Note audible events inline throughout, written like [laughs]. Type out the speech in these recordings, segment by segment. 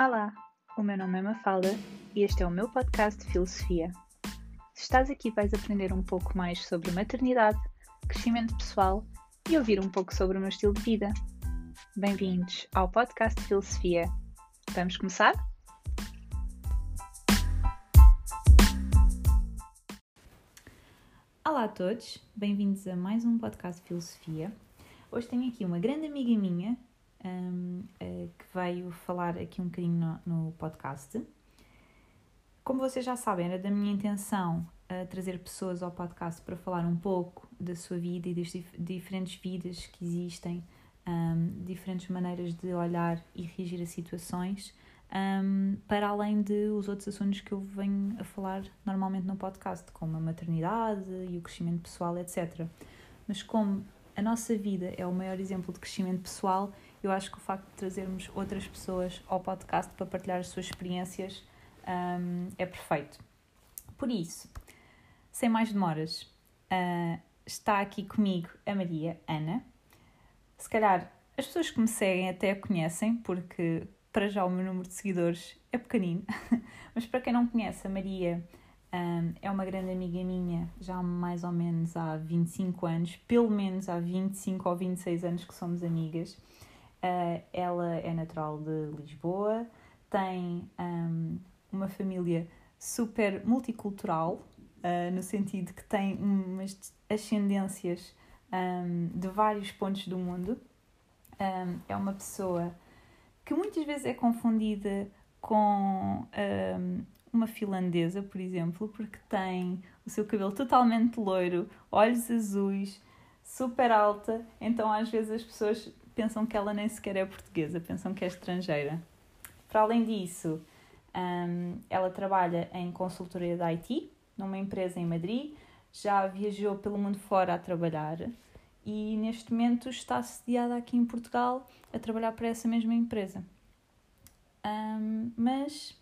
Olá, o meu nome é Mafalda e este é o meu podcast de filosofia. Se estás aqui, vais aprender um pouco mais sobre maternidade, crescimento pessoal e ouvir um pouco sobre o meu estilo de vida. Bem-vindos ao podcast de filosofia. Vamos começar? Olá a todos, bem-vindos a mais um podcast de filosofia. Hoje tenho aqui uma grande amiga minha um, uh, que veio falar aqui um bocadinho no, no, podcast. Como vocês já sabem, era da minha intenção uh, trazer pessoas ao podcast para falar um pouco da sua vida e das dif diferentes vidas que existem, um, diferentes maneiras de olhar e reagir a situações, um, para além de os outros assuntos que eu venho a falar normalmente no podcast, como a maternidade e o crescimento pessoal, etc. Mas como a nossa vida é o maior exemplo de crescimento pessoal, eu acho que o facto de trazermos outras pessoas ao podcast para partilhar as suas experiências um, é perfeito. Por isso, sem mais demoras, uh, está aqui comigo a Maria Ana. Se calhar as pessoas que me seguem até a conhecem, porque para já o meu número de seguidores é pequenino, [laughs] mas para quem não conhece, a Maria um, é uma grande amiga minha, já mais ou menos há 25 anos, pelo menos há 25 ou 26 anos que somos amigas. Uh, ela é natural de Lisboa, tem um, uma família super multicultural, uh, no sentido que tem umas ascendências um, de vários pontos do mundo. Um, é uma pessoa que muitas vezes é confundida com uma finlandesa, por exemplo, porque tem o seu cabelo totalmente loiro, olhos azuis, super alta, então às vezes as pessoas pensam que ela nem sequer é portuguesa, pensam que é estrangeira. Para além disso, um, ela trabalha em consultoria de IT, numa empresa em Madrid, já viajou pelo mundo fora a trabalhar e neste momento está sediada aqui em Portugal a trabalhar para essa mesma empresa. Um, mas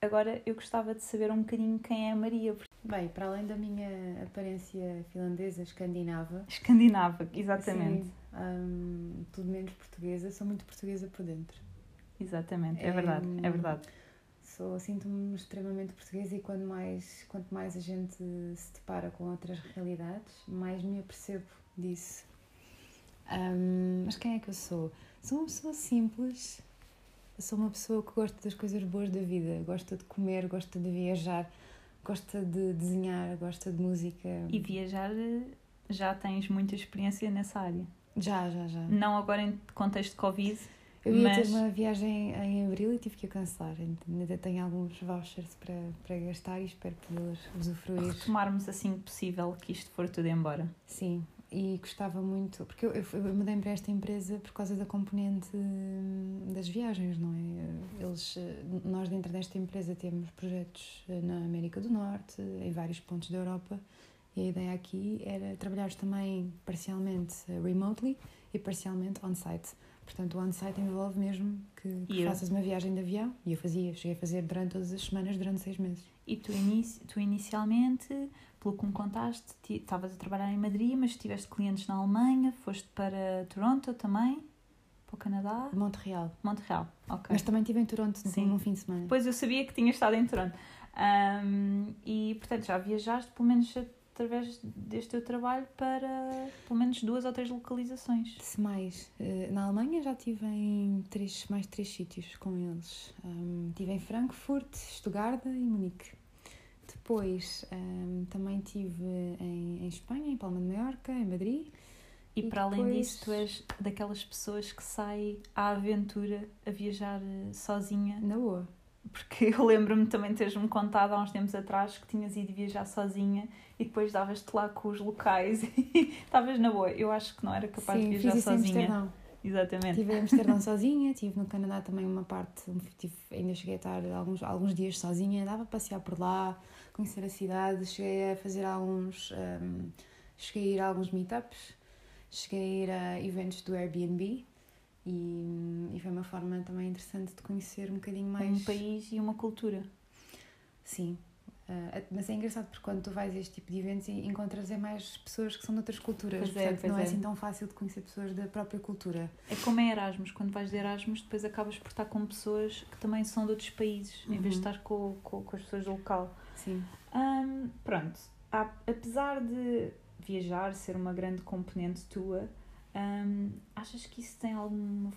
agora eu gostava de saber um bocadinho quem é a Maria. Bem, para além da minha aparência finlandesa, escandinava. Escandinava, exatamente. Sim, um, tudo menos portuguesa, sou muito portuguesa por dentro. Exatamente, é, é verdade, é verdade. Sou, sinto-me extremamente portuguesa e quando mais, quanto mais a gente se depara com outras realidades, mais me apercebo disso. Um, mas quem é que eu sou? Sou uma pessoa simples, sou uma pessoa que gosta das coisas boas da vida, gosta de comer, gosta de viajar, gosta de desenhar, gosta de música. E viajar já tens muita experiência nessa área? Já, já, já. Não agora em contexto de Covid. Eu ia mas... ter uma viagem em abril e tive que a cancelar. Ainda tenho alguns vouchers para, para gastar e espero poder usufruir. Retomarmos assim que possível que isto for tudo embora. Sim, e gostava muito, porque eu, eu, eu mudei para esta empresa por causa da componente hum, das viagens, não é? Eles, nós dentro desta empresa temos projetos eh, na América do Norte, em vários pontos da Europa, e a ideia aqui era trabalhar também parcialmente eh, remotely e parcialmente on-site. Portanto, o on-site envolve mesmo que, que faças uma viagem de avião, e eu fazia, cheguei a fazer durante todas as semanas, durante seis meses. E tu, inici tu inicialmente pelo que me contaste, estavas a trabalhar em Madrid, mas tiveste clientes na Alemanha, foste para Toronto também, para o Canadá? Montreal. Montreal, ok. Mas também estive em Toronto Sim. num fim de semana. Pois eu sabia que tinha estado em Toronto. Um, e portanto já viajaste pelo menos através deste teu trabalho para pelo menos duas ou três localizações. Se mais. Eh, na Alemanha já estive em três, mais três sítios com eles. Um, estive em Frankfurt, Stuttgart e Munique. Depois um, também estive em, em Espanha, em Palma de Mallorca, em Madrid. E, e para depois... além disso, tu és daquelas pessoas que sai à aventura a viajar eh, sozinha. Na boa. Porque eu lembro-me também de teres-me contado há uns tempos atrás que tinhas ido viajar sozinha e depois davas-te lá com os locais [laughs] e estavas na boa. Eu acho que não era capaz Sim, de viajar fiz isso sozinha. Em Amsterdão. Exatamente. Estive em Amsterdão sozinha, estive no Canadá também uma parte, tive, ainda cheguei a estar alguns, alguns dias sozinha, dava a passear por lá, conhecer a cidade, cheguei a fazer alguns, um, cheguei a ir a alguns meetups, cheguei a ir a eventos do Airbnb e, e foi uma forma também interessante de conhecer um bocadinho mais... Um país e uma cultura. Sim. Uh, mas é engraçado porque quando tu vais a este tipo de eventos encontras é mais pessoas que são de outras culturas. Pois é, Portanto, pois não é. é. assim tão fácil de conhecer pessoas da própria cultura. É como é Erasmus, quando vais de Erasmus, depois acabas por estar com pessoas que também são de outros países, em vez de Uhum. estar com, com, com as pessoas do local. Sim. Hum, pronto, apesar de viajar ser uma grande componente tua, hum, achas que isso tem alguma,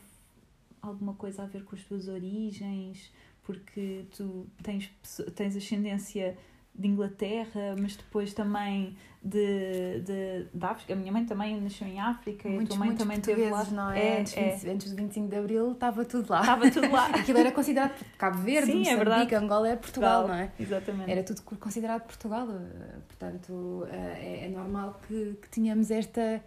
alguma coisa a ver com as tuas origens? Porque tu tens, tens ascendência de Inglaterra, mas depois também de, de, de África. A minha mãe também nasceu em África e a muitos, tua mãe muitos também teve lá. não é? É, antes, é. 20 antes do 25 de Abril estava tudo lá. Estava tudo lá. [laughs] Aquilo era considerado Cabo Verde, Sim, é Moçambique, verdade. Angola é Portugal, não é? Exatamente. Era tudo considerado Portugal, eh, portanto eh, é, é normal que, que tenhamos esta,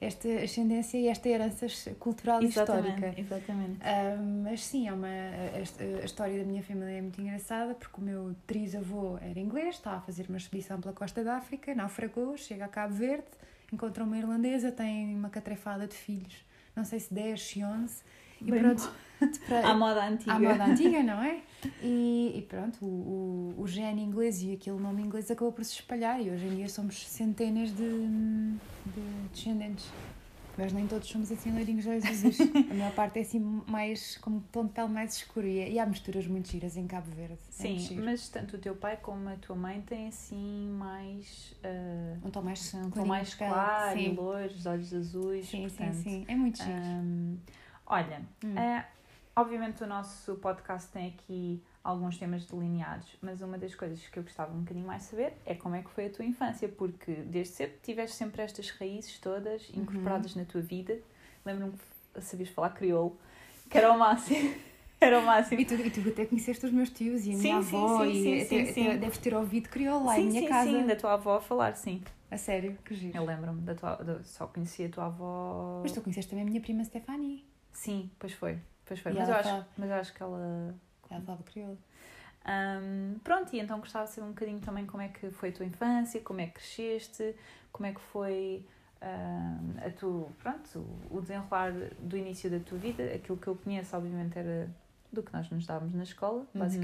esta ascendência e esta herança cultural e histórica. Exatamente. Exatamente. Ah, mas sim, é uma, a, a história da minha família é muito engraçada porque o meu trisavô era inglês, estava a fazer uma expedição pela costa da África, naufragou, chega a Cabo Verde, encontra uma irlandesa, tem uma catrefada de filhos, não sei se 10, se 11, e Bem pronto. [laughs] para- À moda antiga. à moda antiga, não é? [laughs] E, e pronto, o, o, o gene inglês e aquele nome inglês acabou por se espalhar e hoje em dia somos centenas de, de descendentes. Mas nem todos somos assim loirinhos de azuis. [laughs] A maior parte é assim mais, como tom de pele mais escuro. E, e há misturas muito giras em Cabo Verde. é Sim, giro. mas tanto o teu pai como a tua mãe têm assim mais. ah, Um tom mais um tom mais claro, Sim, loiros, olhos azuis. sim, sim, portanto, sim. É muito giro. hum, olha, Hum. ah, obviamente o nosso podcast tem aqui alguns temas delineados, mas uma das coisas que eu gostava um bocadinho mais de saber é como é que foi a tua infância, porque desde cedo tiveste sempre estas raízes todas Uhum. incorporadas na tua vida. Lembro-me que sabias falar crioulo, que era o máximo. [laughs] Era o máximo. E tu, e tu até conheceste os meus tios e a minha sim, avó sim, e sim, até, sim, sim. até deves ter ouvido crioulo lá sim, em minha sim, casa. sim, da tua avó a falar, sim. A sério, que giro. Eu lembro-me da tua. da- só conhecia a tua avó. Mas tu conheceste também a minha prima Stefani. Sim, pois foi. Pois foi. E Mas eu, acho, mas eu acho que ela. Ela falava crioulo. Ahm, pronto, e então gostava de saber um bocadinho também como é que foi a tua infância, como é que cresceste, como é que foi ahm, a tua, pronto, o desenrolar do início da tua vida. Aquilo que eu conheço, obviamente, era do que nós nos dávamos na escola. Uhum.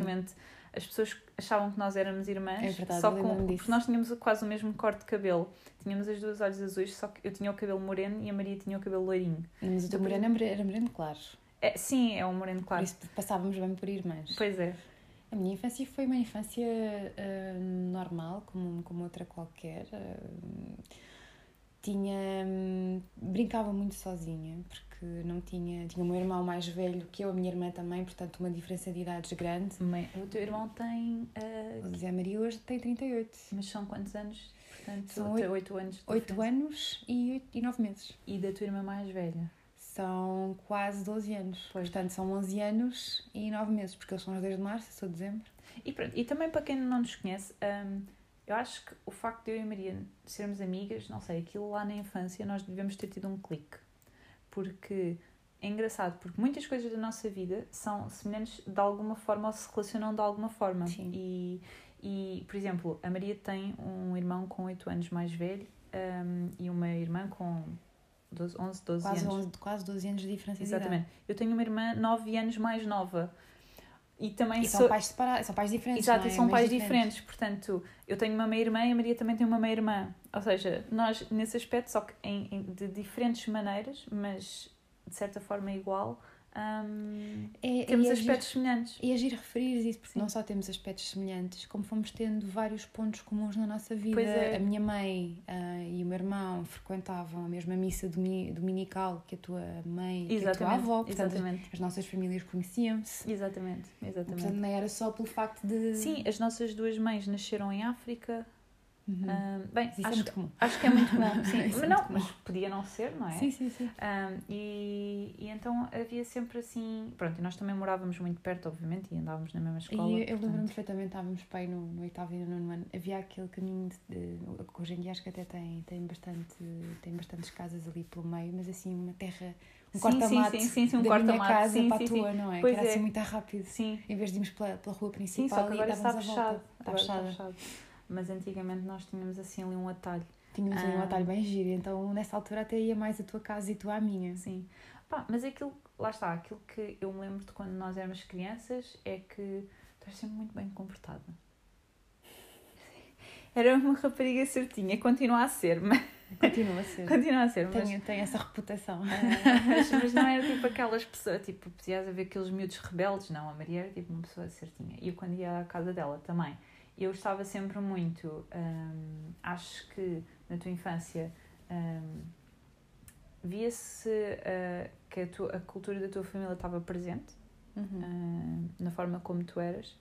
As pessoas achavam que nós éramos irmãs, É verdade, só com, porque nós tínhamos quase o mesmo corte de cabelo. Tínhamos as duas olhos azuis, só que eu tinha o cabelo moreno e a Maria tinha o cabelo loirinho. Mas o teu moreno era moreno- era moreno claro. É, sim, é um moreno claro. Por isso passávamos bem por irmãs. Pois é. A minha infância foi uma infância ah, normal, como, como outra qualquer. Ah, tinha. hum, brincava muito sozinha, porque não tinha. Tinha o meu irmão mais velho que eu, a minha irmã também, portanto, uma diferença de idades grande. Mãe, O teu irmão tem. ah, O Zé Maria hoje tem 38. mas são quantos anos? Portanto, São tem oito- oito anos. de 8 diferença. anos e, oito- e 9 meses. E da tua irmã mais velha. São quase 12 anos. Pois. Portanto, são 11 anos e 9 meses, porque eles são os 10 de março, eu sou de dezembro. E pronto, e também para quem não nos conhece, hum, eu acho que o facto de eu e a Maria sermos amigas, não sei, aquilo lá na infância nós devemos ter tido um clique. Porque é engraçado, porque muitas coisas da nossa vida são semelhantes de alguma forma ou se relacionam de alguma forma. Sim. E, e, por exemplo, a Maria tem um irmão com 8 anos mais velho hum, e uma irmã com 12, 11, 12 Quase, anos. 11, quase 12 anos de diferença de Exatamente. Eu tenho uma irmã 9 anos mais nova. E também. E sou. são pais separados, são pais diferentes. Exato, é? são pais diferentes. Portanto, eu tenho uma meia-irmã e a Maria também tem uma meia-irmã. Ou seja, nós, nesse aspecto, só que em, em- de diferentes maneiras, mas de certa forma igual, hum, É, temos é aspectos semelhantes. Giro, e é giro referir isso, porque Sim. não só temos aspectos semelhantes, como fomos tendo vários pontos comuns na nossa vida. Pois é. A minha mãe ah, e o meu irmão frequentavam a mesma missa domi- dominical que a tua mãe e a tua avó. Portanto, exatamente. as nossas famílias conheciam-se. Exatamente. Exatamente. Portanto, não era só pelo facto de. Sim, as nossas duas mães nasceram em África. Uhum. Hum, bem, é acho, muito comum. acho que é muito [laughs] comum. Sim, é mas não, mas podia não ser, não é? Sim, sim, sim. Um, e, e então havia sempre assim. Pronto, e nós também morávamos muito perto, obviamente, e andávamos na mesma escola. E eu portanto, lembro-me perfeitamente, estávamos pai no, no oitavo e no nono ano, havia aquele caminho de, que hoje em dia acho que até tem, tem, bastante, tem bastantes casas ali pelo meio, mas assim uma terra, um Sim, corta-mato sim, sim, sim, sim, um da minha corta-mato, casa sim, para sim, a sim. tua, não é? Pois que era é. assim muito rápido. Sim, Em vez de irmos pela, pela rua principal sim, só que e agora está dávamos a fechado. volta. Está está fechado. Mas antigamente nós tínhamos assim ali um atalho. Tínhamos ali um Ah. atalho bem giro, então nessa altura até ia mais a tua casa e tu à minha. Sim. Pá, mas aquilo, lá está, aquilo que eu me lembro de quando nós éramos crianças é que és sempre muito bem comportada. [laughs] era uma rapariga certinha, continua a ser, mas. [laughs] Continua a ser. Continua a ser, mas. Tem, tem essa reputação. mas, mas não era tipo aquelas pessoas, tipo, podias haver aqueles miúdos rebeldes, não. A Maria era tipo uma pessoa certinha. E eu quando ia à casa dela também, eu estava sempre muito. hum, acho que na tua infância hum, via-se uh, que a, tua, a cultura da tua família estava presente Uhum. uh, na forma como tu eras.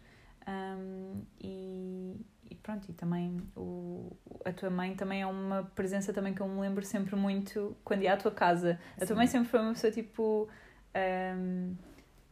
Um, e, e pronto, e também o, a tua mãe também é uma presença também que eu me lembro sempre muito quando ia à tua casa. A tua mãe sempre foi uma pessoa tipo. um,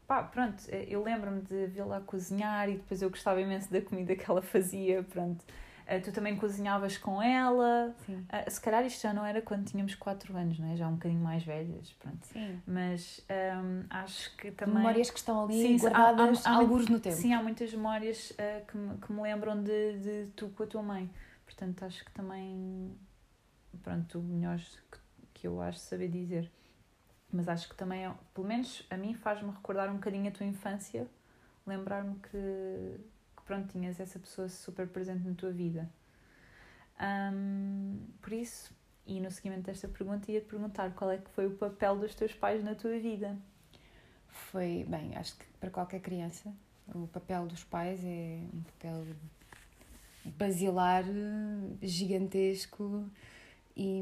pá, pronto, eu lembro-me de vê-la cozinhar e depois eu gostava imenso da comida que ela fazia, pronto. Uh, tu também cozinhavas com ela. Sim. Uh, se calhar isto já não era quando tínhamos 4 anos, não é? Já um bocadinho mais velhas, pronto. Sim. Mas um, acho que também. Memórias que estão ali Sim, há- guardadas há- há alguns no tempo. Sim, há muitas memórias uh, que, me, que me lembram de, de tu com a tua mãe. Portanto, acho que também. Pronto, tu melhor que, que eu acho saber dizer. Mas acho que também, é- pelo menos a mim, faz-me recordar um bocadinho a tua infância. Lembrar-me que, que, pronto, tinhas essa pessoa super presente na tua vida. Ahm, por isso, e no seguimento desta pergunta, ia-te perguntar qual é que foi o papel dos teus pais na tua vida. Foi, bem, acho que para qualquer criança o papel dos pais é um papel basilar, gigantesco e,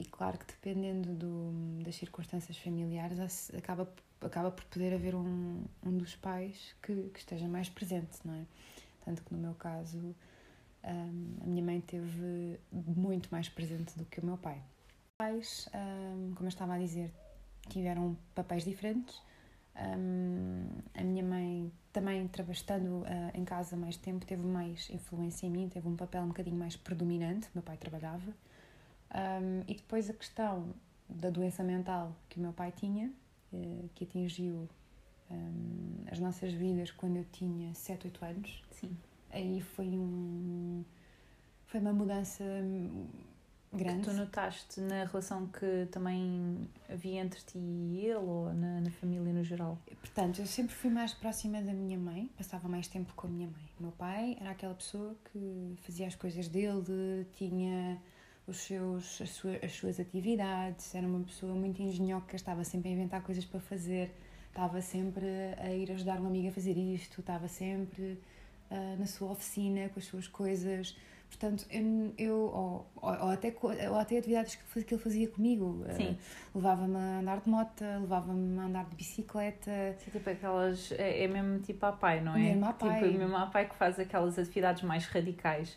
e claro que dependendo do, das circunstâncias familiares acaba, acaba por poder haver um, um dos pais que, que esteja mais presente, não é? Tanto que no meu caso hum, a minha mãe teve muito mais presente do que o meu pai. Os pais, hum, como eu estava a dizer, tiveram papéis diferentes. Hum, a minha mãe também, tra- estando ah, em casa mais tempo, teve mais influência em mim, teve um papel um bocadinho mais predominante. Meu pai trabalhava. Hum, e depois a questão da doença mental que o meu pai tinha, eh, que atingiu hum, as nossas vidas quando eu tinha 7, 8 anos Sim. aí foi um foi uma mudança hum, grande Que tu notaste na relação que também havia entre ti e ele ou na, na família no geral? portanto eu sempre fui mais próxima da minha mãe passava mais tempo com a minha mãe o meu pai era aquela pessoa que fazia as coisas dele tinha os seus as suas, as suas atividades era uma pessoa muito engenhoca estava sempre a inventar coisas para fazer estava sempre a ir ajudar uma amiga a fazer isto estava sempre ah, na sua oficina com as suas coisas Portanto, eu, eu ou, ou, até, ou até atividades que que ele fazia comigo. Sim. levava-me a andar de moto, levava-me a andar de bicicleta. Sim, tipo aquelas. É, é mesmo tipo a pai, não é? Mesmo a pai. Tipo, mesmo a pai que faz aquelas atividades mais radicais.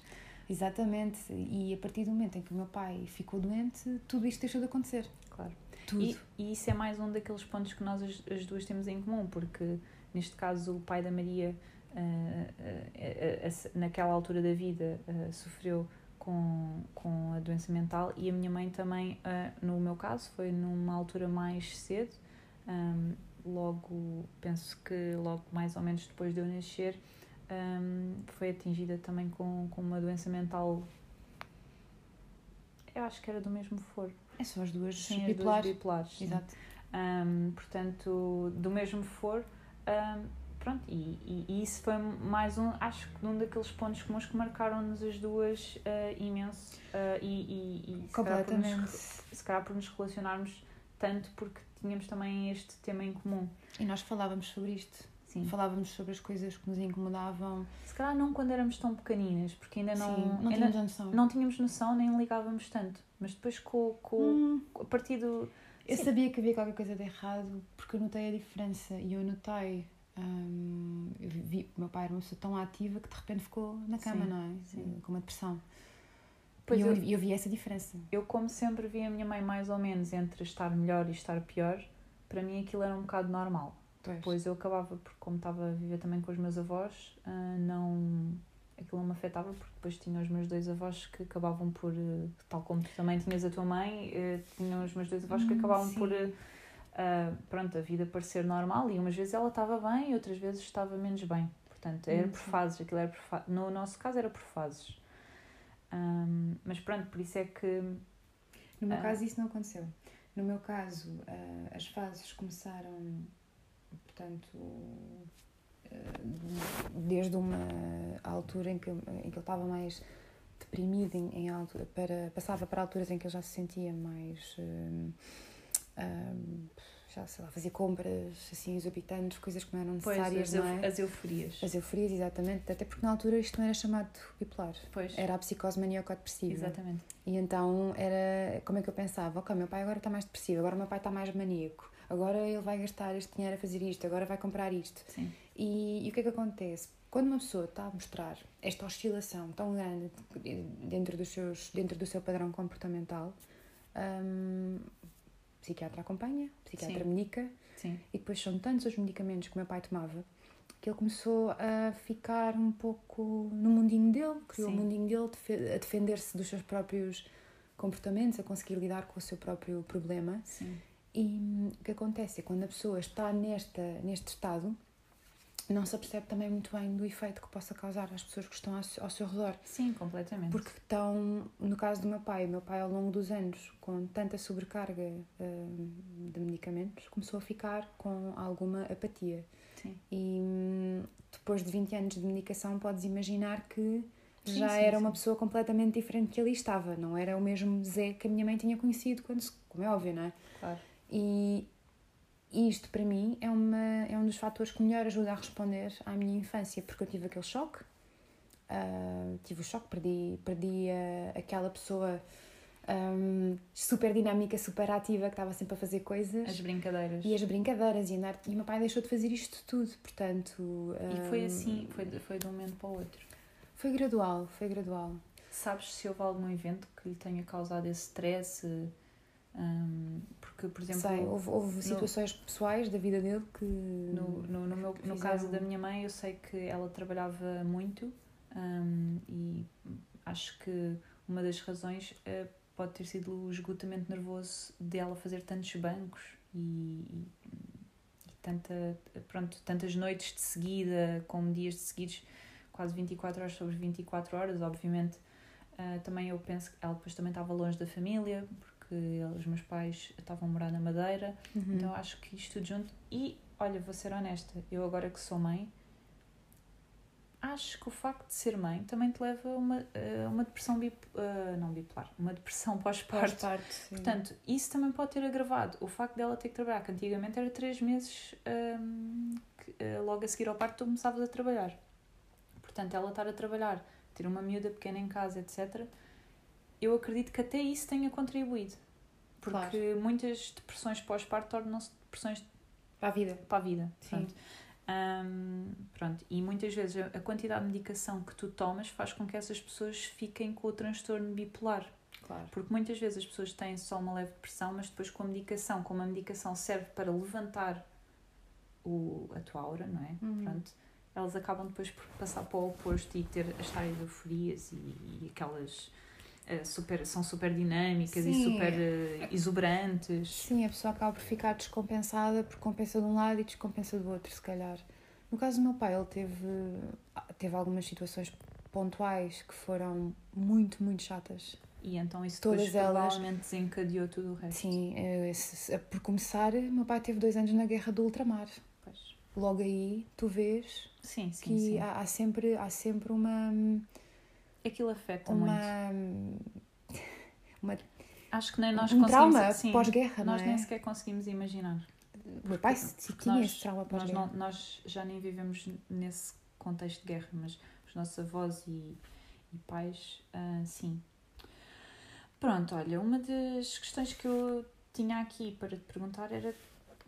Exatamente. E a partir do momento em que o meu pai ficou doente, tudo isto deixou de acontecer. Claro. Tudo. E, e isso é mais um daqueles pontos que nós as, as duas temos em comum, porque neste caso o pai da Maria, ah, ah, ah, ah, naquela altura da vida, ah, sofreu com, com a doença mental e a minha mãe também, ah, no meu caso, foi numa altura mais cedo, ahm, logo, penso que logo mais ou menos depois de eu nascer, ahm, foi atingida também com, com uma doença mental. Eu acho que era do mesmo foro. É, são as duas Sim, as duas bipolares. Exato. Um, portanto, do mesmo for. um, pronto, e, e, e isso foi mais um, acho que um daqueles pontos comuns que marcaram-nos as duas uh, imenso uh, e, e, e se, calhar nos, Completamente. se calhar por nos relacionarmos tanto porque tínhamos também este tema em comum. E nós falávamos sobre isto. Sim. Falávamos sobre as coisas que nos incomodavam. Se calhar não quando éramos tão pequeninas, porque ainda não, Sim, não ainda tínhamos a noção. não tínhamos noção nem ligávamos tanto. Mas depois com, com Hum, a partir do. eu Sim. sabia que havia qualquer coisa de errado porque eu notei a diferença e eu notei. hum, eu vi o meu pai era uma pessoa tão ativa que de repente ficou na cama, Sim, não é? sim. Com uma depressão. Pois e eu, eu- eu vi essa diferença. eu como sempre vi a minha mãe mais ou menos entre estar melhor e estar pior, para mim aquilo era um bocado normal. Pois. Depois eu acabava, porque como estava a viver também com os meus avós, ah, não aquilo não me afetava, porque depois tinha os meus dois avós que acabavam por, eh, tal como tu também tinhas a tua mãe, eh, tinham os meus dois avós que Hum, acabavam sim. por, ah, pronto, a vida parecer normal, e umas vezes ela estava bem e outras vezes estava menos bem. Portanto, era Hum, por fases, aquilo era por fa... no nosso caso era por fases. Mas pronto, por isso é que No meu Ah. caso, isso não aconteceu. No meu caso, ah, as fases começaram, portanto, desde uma altura em que, em que ele estava mais deprimido em, em altura, para, passava para alturas em que ele já se sentia mais um, um, já sei lá, fazia compras assim exorbitantes, coisas que não eram necessárias, pois, não é? As euforias. As euforias, exatamente, até porque na altura isto não era chamado bipolar. Pois. Era a psicose maníaco-depressiva. Exatamente. E então era como é que eu pensava, ok, meu pai agora está mais depressivo, agora o meu pai está mais maníaco, agora ele vai gastar este dinheiro a fazer isto, agora vai comprar isto. Sim. E, e o que é que acontece? Quando uma pessoa está a mostrar esta oscilação tão grande dentro, dos seus, dentro do seu padrão comportamental, um, psiquiatra acompanha, psiquiatra Sim. medica, Sim. e depois são tantos os medicamentos que o meu pai tomava que ele começou a ficar um pouco no mundinho dele, criou Sim. o mundinho dele, a defender-se dos seus próprios comportamentos, a conseguir lidar com o seu próprio problema. Sim. E o que acontece é quando a pessoa está nesta, neste estado, não se apercebe também muito bem do efeito que possa causar às pessoas que estão ao, seu- redor. Sim, completamente. Porque estão, no caso do meu pai, o meu pai ao longo dos anos, com tanta sobrecarga hum, de medicamentos, começou a ficar com alguma apatia. Sim. E hum, depois de 20 anos de medicação, podes imaginar que Sim, já sim, era uma pessoa completamente diferente que ali estava. Não era o mesmo Zé que a minha mãe tinha conhecido, quando, como é óbvio, não é? Claro. E isto, para mim, é, uma, é um dos fatores que melhor ajuda a responder à minha infância, porque eu tive aquele choque. ah, tive o choque, perdi, perdi ah, aquela pessoa ahm, super dinâmica, super ativa, que estava sempre a fazer coisas. As brincadeiras. E as brincadeiras, e, andar, e o meu pai deixou de fazer isto tudo, portanto... E foi assim, foi de, foi de um momento para o outro. Foi gradual, foi gradual. Sabes se houve algum evento que lhe tenha causado esse stress? Hum, porque, por exemplo, Sei, houve, houve situações pessoais da vida dele que... no, no, no, meu, no caso da minha mãe, eu sei que ela trabalhava muito hum, e acho que uma das razões eh, pode ter sido o esgotamento nervoso dela fazer tantos bancos e, e, e tanta, pronto, tantas noites de seguida, como dias de seguidos, quase 24 horas sobre 24 horas, obviamente. ah, também eu penso que ela depois também estava longe da família, porque os meus pais estavam a morar na Madeira, Uhum. então acho que isto tudo junto. E olha, vou ser honesta, eu agora que sou mãe, acho que o facto de ser mãe também te leva a uma, a uma depressão bip, ah, não bipolar, uma depressão pós-parto. Sim. Portanto, isso também pode ter agravado o facto dela ter que trabalhar, que antigamente era três meses hum, que, eh, logo a seguir ao parto tu começavas a trabalhar. Portanto, ela estar a trabalhar, ter uma miúda pequena em casa, etc., eu acredito que até isso tenha contribuído. Porque muitas depressões pós-parto tornam-se depressões Para a vida. para a vida. Sim. Pronto. Hum, pronto. E muitas vezes a a quantidade de medicação que tu tomas faz com que essas pessoas fiquem com o transtorno bipolar. Claro. Porque muitas vezes as pessoas têm só uma leve depressão, mas depois com a medicação, como a medicação serve para levantar o, a tua aura, não é? Uhum. Pronto, elas acabam depois por passar para o oposto e ter as tais euforias e, e aquelas eh, super, são super dinâmicas e Sim. super eh, exuberantes. Sim, a pessoa acaba por ficar descompensada, porque compensa de um lado e descompensa do outro, se calhar. No caso do meu pai, ele teve, teve algumas situações pontuais que foram muito, muito chatas. E então isso Todas depois elas- provavelmente desencadeou tudo o resto. Sim, eh, por começar, meu pai teve dois anos na guerra do ultramar. Pois. Logo aí, tu vês Sim, sim, que sim. há, há sempre, há sempre uma, Aquilo afeta muito. [laughs] uma, Acho que nem nós um conseguimos... trauma sim, pós-guerra, não Nós é? nem sequer conseguimos imaginar. O meu pai se- tinha nós- esse trauma Nós, pós-guerra. não, nós já nem vivemos nesse contexto de guerra, mas os nossos avós e, e pais, ah, sim. Pronto, olha, uma das questões que eu tinha aqui para te perguntar era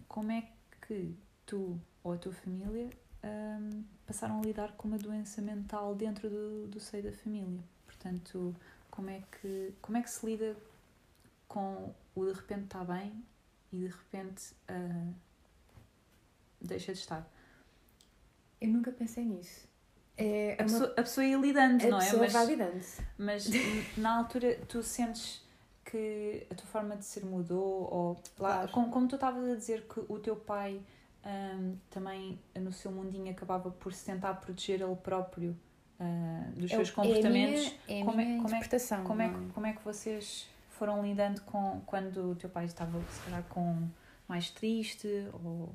como é que tu ou a tua família ahm, passaram a lidar com uma doença mental dentro do, do seio da família. Portanto, como é que, como é que se lida com o de repente está bem e de repente ah, deixa de estar. Eu nunca pensei nisso. É, A é uma- pessoa, a pessoa ia lidando, a não é? pessoa Mas, vai lidando. mas na altura tu sentes que a tua forma de ser mudou ou lá, Claro. como, como tu estavas a dizer que o teu pai ahm, também no seu mundinho acabava por se tentar proteger ele próprio ah, dos É seus o- comportamentos É minha, é como é- como é- interpretação. como é, que, como é que vocês foram lidando com quando o teu pai estava se calhar com mais triste ou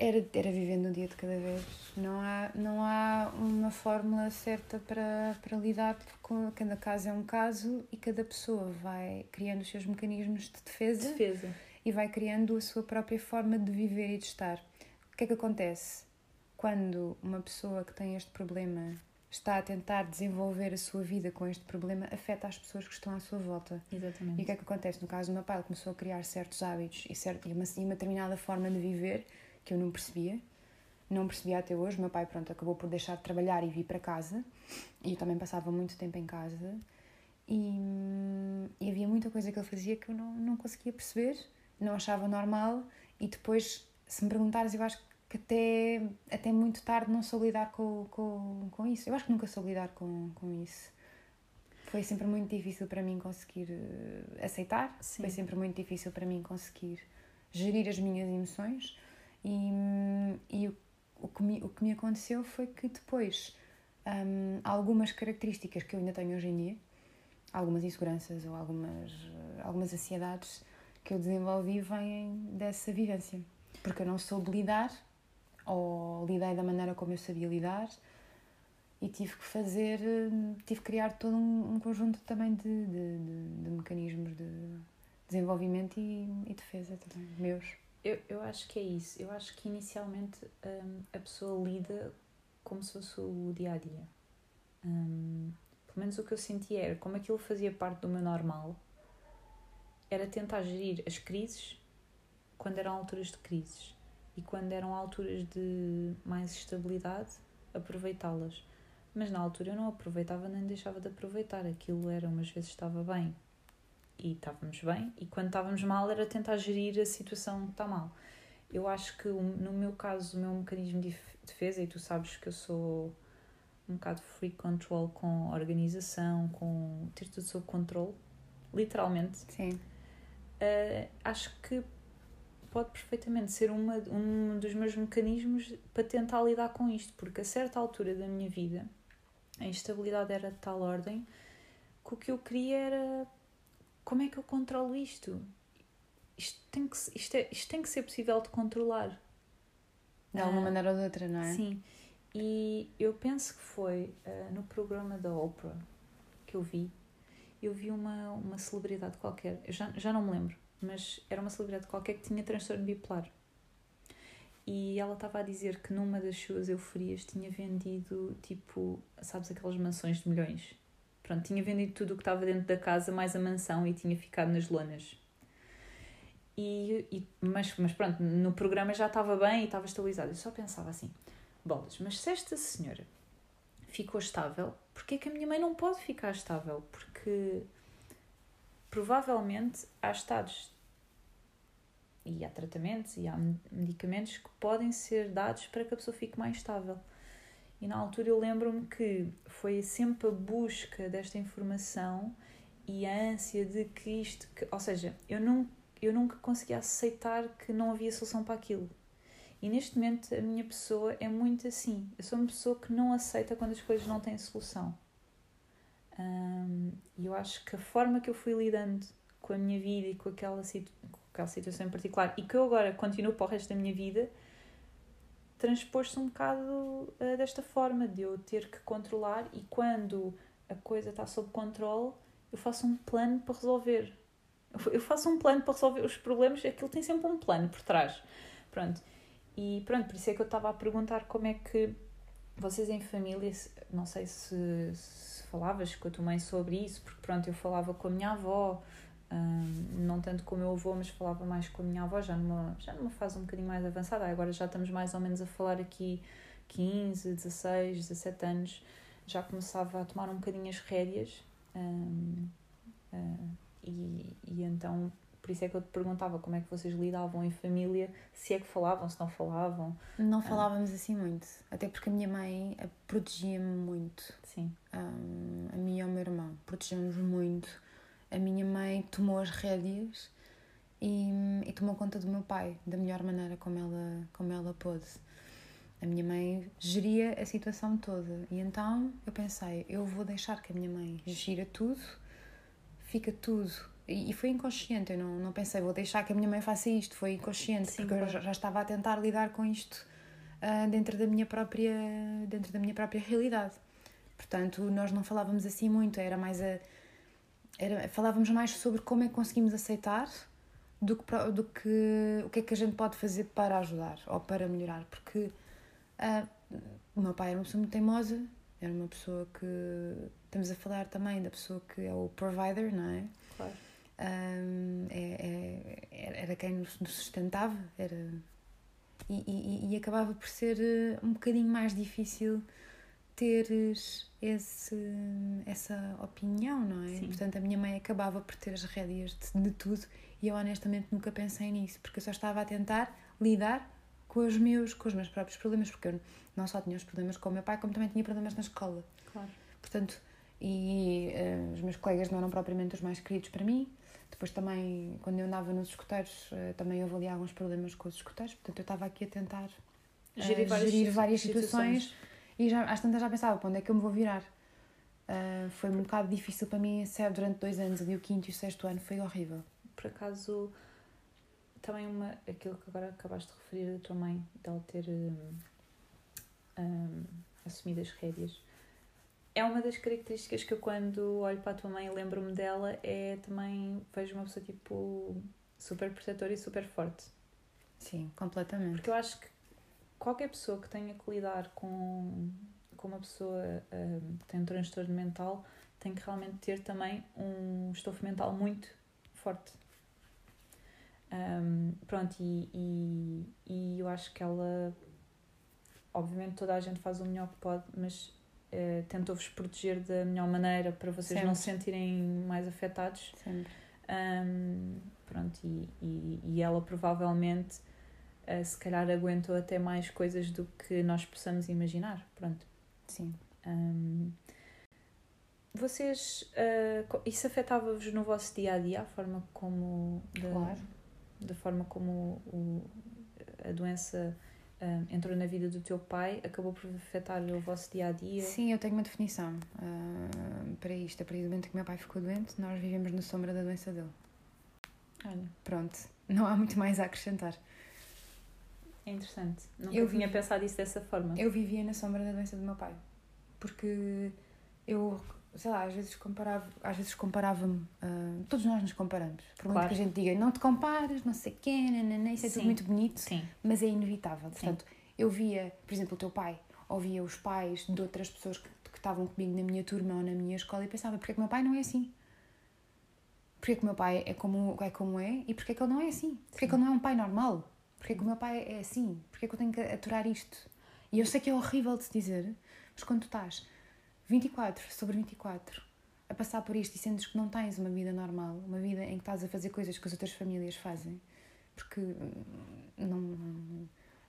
Era, era vivendo um dia de cada vez. Não há, não há uma fórmula certa para, para lidar com cada caso é um caso e cada pessoa vai criando os seus mecanismos de defesa, Defesa. E vai criando a sua própria forma de viver e de estar. O que é que acontece? Quando uma pessoa que tem este problema está a tentar desenvolver a sua vida com este problema, afeta as pessoas que estão à sua volta. Exatamente. E o que é que acontece? No caso do meu pai, ele começou a criar certos hábitos e, certo, e, uma, e uma determinada forma de viver que eu não percebia. Não percebia até hoje. O meu pai, pronto, acabou por deixar de trabalhar e vir para casa. E eu também passava muito tempo em casa. E, e havia muita coisa que ele fazia que eu não, não conseguia perceber, não achava normal. E depois, se me perguntares, eu acho que até, até muito tarde não soube lidar com, com, com isso. Eu acho que nunca soube lidar com, com isso. Foi sempre muito difícil para mim conseguir uh, aceitar, Sim. foi sempre muito difícil para mim conseguir gerir as minhas emoções. E, e o, o, que me, o que me aconteceu foi que depois um, algumas características que eu ainda tenho hoje em dia, algumas inseguranças ou algumas, uh, algumas ansiedades que eu desenvolvi vêm dessa vivência. Porque eu não soube lidar, ou lidei da maneira como eu sabia lidar, e tive que fazer, uh, tive que criar todo um, um conjunto também de, de, de, de mecanismos de desenvolvimento e, e defesa também, meus. Eu, eu acho que é isso. Eu acho que inicialmente hum, a pessoa lida como se fosse o dia a dia. Hum, pelo menos o que eu sentia era como aquilo fazia parte do meu normal, era tentar gerir as crises quando eram alturas de crises e quando eram alturas de mais estabilidade, aproveitá-las. Mas na altura eu não aproveitava nem deixava de aproveitar. Aquilo era umas vezes estava bem e estávamos bem, e quando estávamos mal era tentar gerir a situação que está mal. Eu acho que no meu caso, o meu mecanismo de defesa, e tu sabes que eu sou um bocado free control com organização, com ter tudo sob controle, literalmente. Sim. Uh, acho que pode perfeitamente ser uma, um dos meus mecanismos para tentar lidar com isto, porque a certa altura da minha vida a instabilidade era de tal ordem que o que eu queria era como é que eu controlo isto? Isto tem que, isto é, isto tem que ser possível de controlar. De alguma uh, maneira ou de outra, não é? Sim. E eu penso que foi uh, no programa da Oprah que eu vi. Eu vi uma, uma celebridade qualquer, eu já, já não me lembro, mas era uma celebridade qualquer que tinha transtorno bipolar. E ela estava a dizer que numa das suas euforias tinha vendido, tipo, sabes, aquelas mansões de milhões Pronto, tinha vendido tudo o que estava dentro da casa, mais a mansão, e tinha ficado nas lonas. E, e, mas, mas pronto, no programa já estava bem e estava estabilizado. Eu só pensava assim: bolas, mas se esta senhora ficou estável, porquê é que a minha mãe não pode ficar estável? Porque provavelmente há estados e há tratamentos e há medicamentos que podem ser dados para que a pessoa fique mais estável. E na altura eu lembro-me que foi sempre a busca desta informação e a ânsia de que isto. Que, ou seja, eu, não, eu nunca conseguia aceitar que não havia solução para aquilo. E neste momento a minha pessoa é muito assim. Eu sou uma pessoa que não aceita quando as coisas não têm solução. E eu acho que a forma que eu fui lidando com a minha vida e com aquela, com aquela situação em particular e que eu agora continuo para o resto da minha vida transpôs-se um bocado uh, desta forma, de eu ter que controlar e quando a coisa está sob controle, eu faço um plano para resolver. Eu faço um plano para resolver os problemas, aquilo tem sempre um plano por trás. Pronto. E pronto, por isso é que eu estava a perguntar como é que vocês em família, não sei se, se falavas com a tua mãe sobre isso, porque pronto, eu falava com a minha avó, um, não tanto com o meu avô, mas falava mais com a minha avó, já numa, já numa fase um bocadinho mais avançada. Agora já estamos mais ou menos a falar aqui 15, 16, 17 anos. Já começava a tomar um bocadinho as rédeas. Um, uh, e, e então, por isso é que eu te perguntava como é que vocês lidavam em família, se é que falavam, se não falavam. Não falávamos assim muito, até porque a minha mãe protegia-me muito. Sim. Um, a mim e ao meu irmão, protegemos muito a minha mãe tomou as rédeas e, e, tomou conta do meu pai da melhor maneira como ela, como ela pôde. A minha mãe geria a situação toda e então eu pensei, eu vou deixar que a minha mãe gira tudo, fica tudo E, foi inconsciente, eu não, não pensei, vou deixar que a minha mãe faça isto, foi inconsciente, Sim, porque eu já, estava a tentar lidar com isto ah, dentro, da minha própria, dentro da minha própria realidade. Portanto, nós não falávamos assim muito, era mais a. Era, falávamos mais sobre como é que conseguimos aceitar do que, do que o que é que a gente pode fazer para ajudar ou para melhorar. Porque ah, o meu pai era uma pessoa muito teimosa, era uma pessoa que. Estamos a falar também da pessoa que é o provider, não é? Claro. Um, é, é- era quem nos nos sustentava era, e, e, e acabava por ser eh, um bocadinho mais difícil teres esse, essa opinião, não é? Sim. Portanto, a minha mãe acabava por ter as rédeas de, de tudo e eu honestamente nunca pensei nisso, porque eu só estava a tentar lidar com os meus, com os meus próprios problemas, porque eu não só tinha os problemas com o meu pai, como também tinha problemas na escola. Claro. Portanto, e eh, os meus colegas não eram propriamente os mais queridos para mim. Depois também, quando eu andava nos escuteiros, eh, também houve ali alguns problemas com os escuteiros. Portanto, eu estava aqui a tentar eh, Gerir várias gerir situ- várias situações, e já, às tantas já pensava, para onde é que eu me vou virar? Eh, foi um bocado difícil para mim, sério, durante dois anos, ali o quinto e o sexto ano, foi horrível. Por acaso, também uma, aquilo que agora acabaste de referir da tua mãe, dela ter hum, hum, assumido as rédeas, é uma das características que eu quando olho para a tua mãe lembro-me dela, é também, vejo uma pessoa tipo super protetora e super forte. Sim, completamente. Porque eu acho que qualquer pessoa que tenha que lidar com, com uma pessoa hum, que tem um transtorno mental tem que realmente ter também um estofo mental muito forte. Hum, pronto, e, e, e eu acho que ela, obviamente, toda a gente faz o melhor que pode, mas eh, tentou-vos proteger da melhor maneira para vocês não se Sempre. sentirem mais afetados. Sempre. Hum, pronto, e, e, e ela provavelmente eh, se calhar aguentou até mais coisas do que nós possamos imaginar. Pronto. Sim. Hum, vocês co- isso afetava-vos no vosso dia a dia, a forma como da, Claro. da forma como o, a doença entrou na vida do teu pai, acabou por afetar o vosso dia a dia? Sim, eu tenho uma definição ah, para isto. A partir do momento que o meu pai ficou doente, nós vivemos na sombra da doença dele. Olha, Pronto, não há muito mais a acrescentar. é interessante. Nunca Eu tinha vi- pensado isso dessa forma. Eu vivia na sombra da doença do meu pai. Porque eu, sei lá, às vezes comparava, às vezes comparava-me, ah, todos nós nos comparamos. Por muito Claro. que a gente diga, não te compares, não sei quê, nananã, isso é Sim. tudo muito bonito, Sim, mas é inevitável. Portanto, eu via, por exemplo, o teu pai, ou via os pais de outras pessoas que, que estavam comigo na minha turma ou na minha escola e pensava, porque é que o meu pai não é assim? Porque é que o meu pai é como é, como é e porque é que ele não é assim? Porque é que ele não é um pai normal? Porque é que o meu pai é assim? Porque é que eu tenho que aturar isto? E eu sei que é horrível de se dizer, mas quando tu estás 24 sobre 24 a passar por isto e sentes que não tens uma vida normal, uma vida em que estás a fazer coisas que as outras famílias fazem, porque hum, não,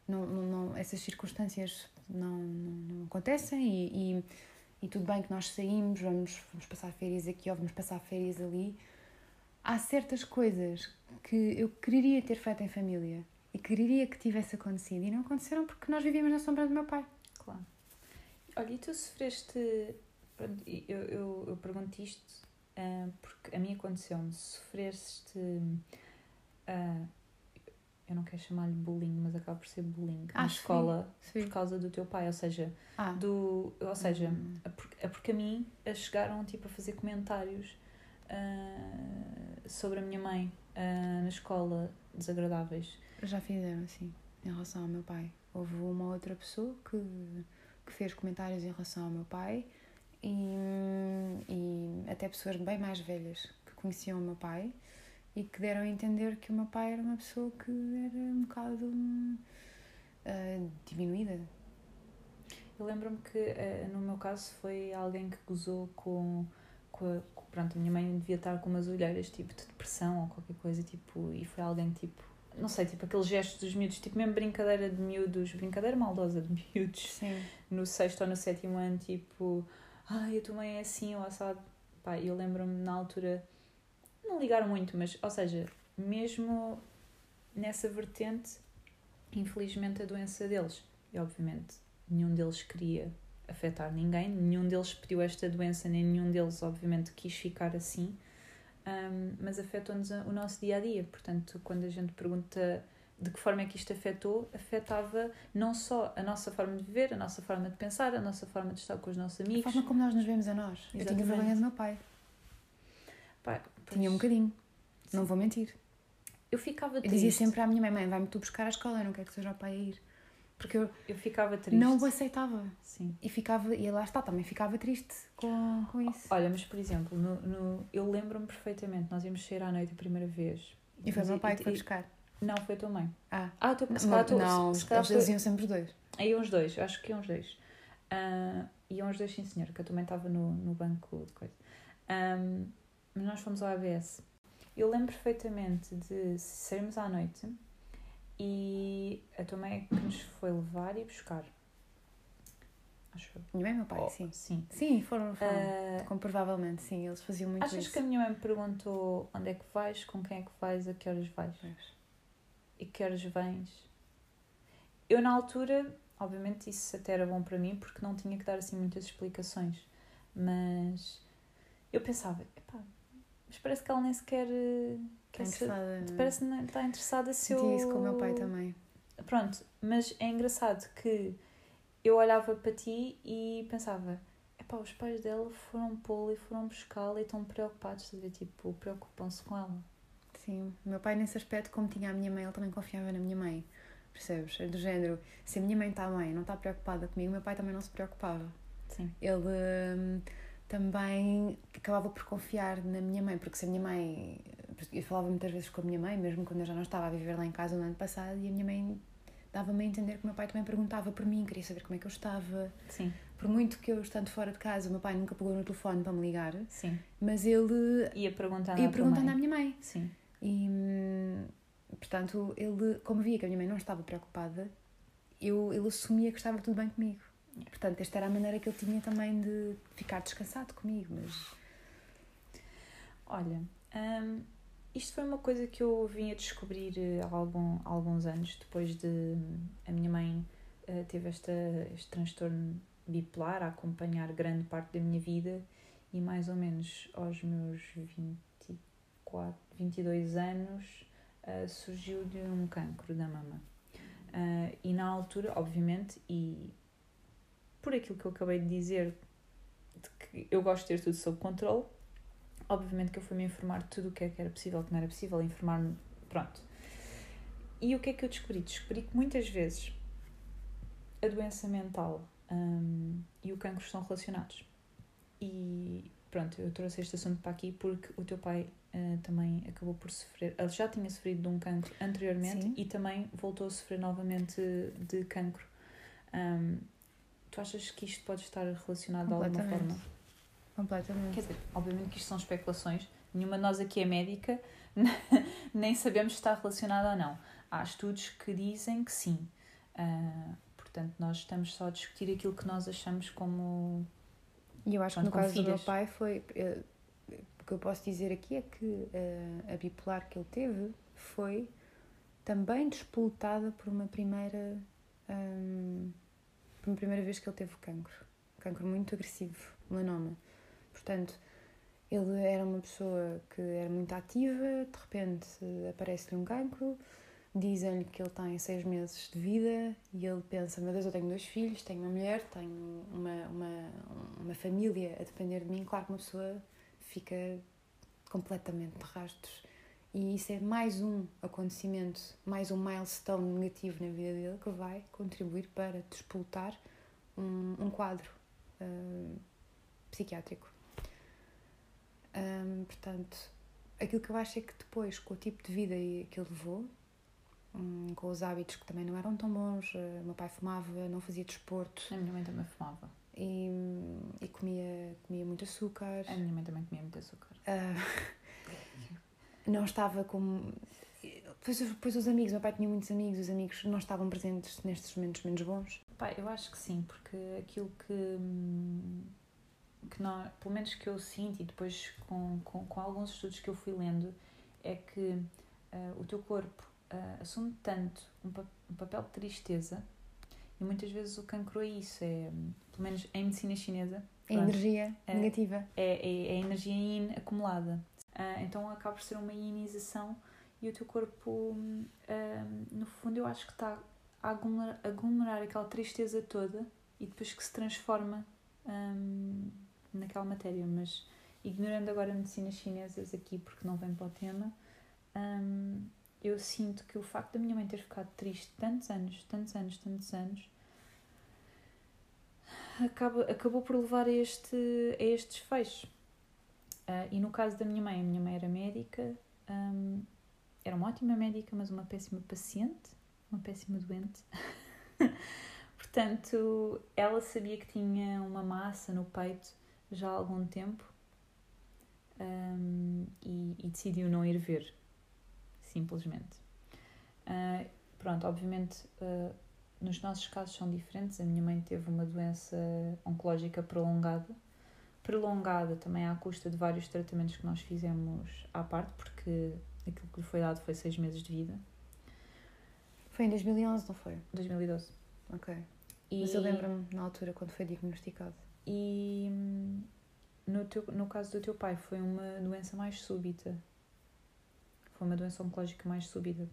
não, não, não, essas circunstâncias não, não, acontecem e, e, e tudo bem que nós saímos, vamos, vamos passar férias aqui ou vamos passar férias ali. Há certas coisas que eu queria ter feito em família e queria que tivesse acontecido e não aconteceram porque nós vivíamos na sombra do meu pai. Olha, e tu sofreste. pronto, Eu, eu, eu pergunto isto ah, porque a mim aconteceu-me. Sofreste. ah, eu não quero chamar-lhe bullying, mas acaba por ser bullying na Ah, sim. escola Sim. por causa do teu pai. Ou seja, Ah, do, ou seja Hum. é porque, é porque a mim a chegaram tipo, a fazer comentários ah, sobre a minha mãe ah, na escola desagradáveis. já fizeram assim em relação ao meu pai. Houve uma outra pessoa que fez comentários em relação ao meu pai e, e até pessoas bem mais velhas que conheciam o meu pai e que deram a entender que o meu pai era uma pessoa que era um bocado ah, diminuída. Eu lembro-me que eh, no meu caso foi alguém que gozou com, com, a, com- Pronto, a minha mãe devia estar com umas olheiras tipo de depressão ou qualquer coisa, tipo, e foi alguém tipo. Não sei, tipo aqueles gestos dos miúdos, tipo mesmo brincadeira de miúdos, brincadeira maldosa de miúdos Sim. no sexto ou no sétimo ano, tipo, ai, a tua mãe é assim ou assado. Pá, eu lembro-me na altura, não ligaram muito, mas, ou seja, mesmo nessa vertente, infelizmente a doença deles, e obviamente nenhum deles queria afetar ninguém, nenhum deles pediu esta doença, nem nenhum deles, obviamente, quis ficar assim. Um, mas afetou-nos o nosso dia a dia. Portanto, quando a gente pergunta de que forma é que isto afetou, afetava não só a nossa forma de viver, a nossa forma de pensar, a nossa forma de estar com os nossos amigos. A forma como nós nos vemos a nós. Eu tinha Exatamente. vergonha do meu pai. Pá, Tinha um pois, bocadinho. Não vou mentir. Eu ficava Eu triste. dizia sempre à minha mãe, mãe, vai-me tu buscar à escola, eu não quero que seja o pai a ir. Porque eu Eu ficava triste. não o aceitava. Sim. E ficava, e lá está, também ficava triste com, com isso. Olha, mas por exemplo, no, no- eu lembro-me perfeitamente, nós íamos sair à noite a primeira vez. E foi o meu pai e- que foi buscar. Não, foi a tua mãe. Ah, Ah, o teu, se não, calhar tu- não se calhar eles, foi- iam sempre os dois. Aí uns dois, acho que iam os dois. Ah, iam os dois, sim senhor, que eu também estava no, no banco de coisa. Ahm, mas nós fomos ao ABS. Eu lembro perfeitamente de sairmos à noite e a tua mãe é que nos foi levar e buscar. Acho eu. Minha mãe e meu pai, Oh, sim. Sim. Sim, foram, foram. Ah, Comprovavelmente, sim, eles faziam muito achas isso. que a minha mãe me perguntou onde é que vais, com quem é que vais, a que horas vais? Pois. e que horas vens. Eu, na altura, obviamente, isso até era bom para mim porque não tinha que dar assim muitas explicações, mas eu pensava, epá, mas parece que ela nem sequer eh, quer Está interessada. parece que está interessada se eu. Isso com o meu pai também. Pronto, mas é engraçado que eu olhava para ti e pensava, epá, os pais dela foram pô-la e foram buscá-la e estão preocupados, estás a ver? Tipo, preocupam-se com ela. Sim, o meu pai nesse aspecto, como tinha a minha mãe, ele também confiava na minha mãe. Percebes? É do género, se a minha mãe está bem, não está preocupada comigo, meu pai também não se preocupava. Sim. Ele hum, também acabava por confiar na minha mãe, porque se a minha mãe. Eu falava muitas vezes com a minha mãe, mesmo quando eu já não estava a viver lá em casa no ano passado, e a minha mãe dava-me a entender que o meu pai também perguntava por mim, queria saber como é que eu estava. Sim, Por muito que eu estando fora de casa, o meu pai nunca pegou no telefone para me ligar, sim. mas ele Ia perguntando ia perguntando à minha mãe. Sim. E, hum, portanto, ele, como via que a minha mãe não estava preocupada, eu, ele assumia que estava tudo bem comigo. Portanto, esta era a maneira que ele tinha também de ficar descansado comigo. Mas Olha, hum, isto foi uma coisa que eu vim a descobrir eh, há, algum, alguns anos, depois de a minha mãe eh, teve esta, este transtorno bipolar a acompanhar grande parte da minha vida e mais ou menos aos meus 24, 22 anos eh, surgiu-lhe um cancro da mama. Ah, e na altura, obviamente, e por aquilo que eu acabei de dizer, de que eu gosto de ter tudo sob controle, obviamente que eu fui-me informar de tudo o que é que era possível, que não era possível, informar-me, pronto. E o que é que eu descobri? Descobri que muitas vezes a doença mental hum, e o cancro estão relacionados. E pronto, eu trouxe este assunto para aqui porque o teu pai ah, também acabou por sofrer, ele já tinha sofrido de um cancro anteriormente Sim. e também voltou a sofrer novamente de cancro. Hum, tu achas que isto pode estar relacionado de alguma forma? Completamente. Quer dizer, obviamente que isto são especulações, nenhuma de nós aqui é médica, [laughs] nem sabemos se está relacionado ou não. Há estudos que dizem que sim. Ah, portanto, nós estamos só a discutir aquilo que nós achamos como. E eu acho que no caso do meu pai foi. eh, O que eu posso dizer aqui é que eh, a bipolar que ele teve foi também despoltada por uma primeira. hum, por uma primeira vez que ele teve cancro. Cancro muito agressivo, melanoma. Portanto, ele era uma pessoa que era muito ativa, de repente aparece-lhe um cancro, dizem-lhe que ele tem seis meses de vida e ele pensa: Meu Deus, eu tenho dois filhos, tenho uma mulher, tenho uma, uma, uma família a depender de mim. Claro que uma pessoa fica completamente de rastros. E isso é mais um acontecimento, mais um milestone negativo na vida dele que vai contribuir para despoltar um, um quadro ah, psiquiátrico. Ahm, portanto, aquilo que eu acho é que depois, com o tipo de vida que ele levou, hum, com os hábitos que também não eram tão bons, eh, o meu pai fumava, não fazia desporto A minha mãe também fumava. e, e comia, comia muito açúcar. A minha mãe também comia muito açúcar. Ah, [laughs] não estava como. Depois, depois os amigos, o meu pai tinha muitos amigos, os amigos não estavam presentes nestes momentos menos bons. Pá, eu acho que sim, porque aquilo que, hum, que não, pelo menos que eu sinto e depois com, com, com alguns estudos que eu fui lendo, é que ah, o teu corpo ah, assume tanto um, pa- um papel de tristeza e muitas vezes o cancro é isso, é, hum, pelo menos em medicina chinesa, pronto, energia É. negativa. é, é, é energia yin acumulada. Uh, então acaba por ser uma ionização e o teu corpo, uh, no fundo, eu acho que está a aglomerar, aglomerar aquela tristeza toda e depois que se transforma um, naquela matéria. Mas ignorando agora medicinas chinesas aqui porque não vem para o tema, um, eu sinto que o facto da minha mãe ter ficado triste tantos anos, tantos anos, tantos anos, acaba, acabou por levar a, este, a este desfecho. Uh, e no caso da minha mãe, a minha mãe era médica, um, era uma ótima médica, mas uma péssima paciente, uma péssima doente. [laughs] Portanto, ela sabia que tinha uma massa no peito já há algum tempo um, e, e, decidiu não ir ver, simplesmente. Uh, pronto, obviamente, uh, nos nossos casos são diferentes. A minha mãe teve uma doença oncológica prolongada, prolongada também à custa de vários tratamentos que nós fizemos à parte, porque aquilo que lhe foi dado foi seis meses de vida. Foi em 2011, não foi? 2012. Ok. E... Mas eu lembro-me na altura quando foi diagnosticado. E no, teu, no caso do teu pai foi uma doença mais súbita. Foi uma doença oncológica mais súbita.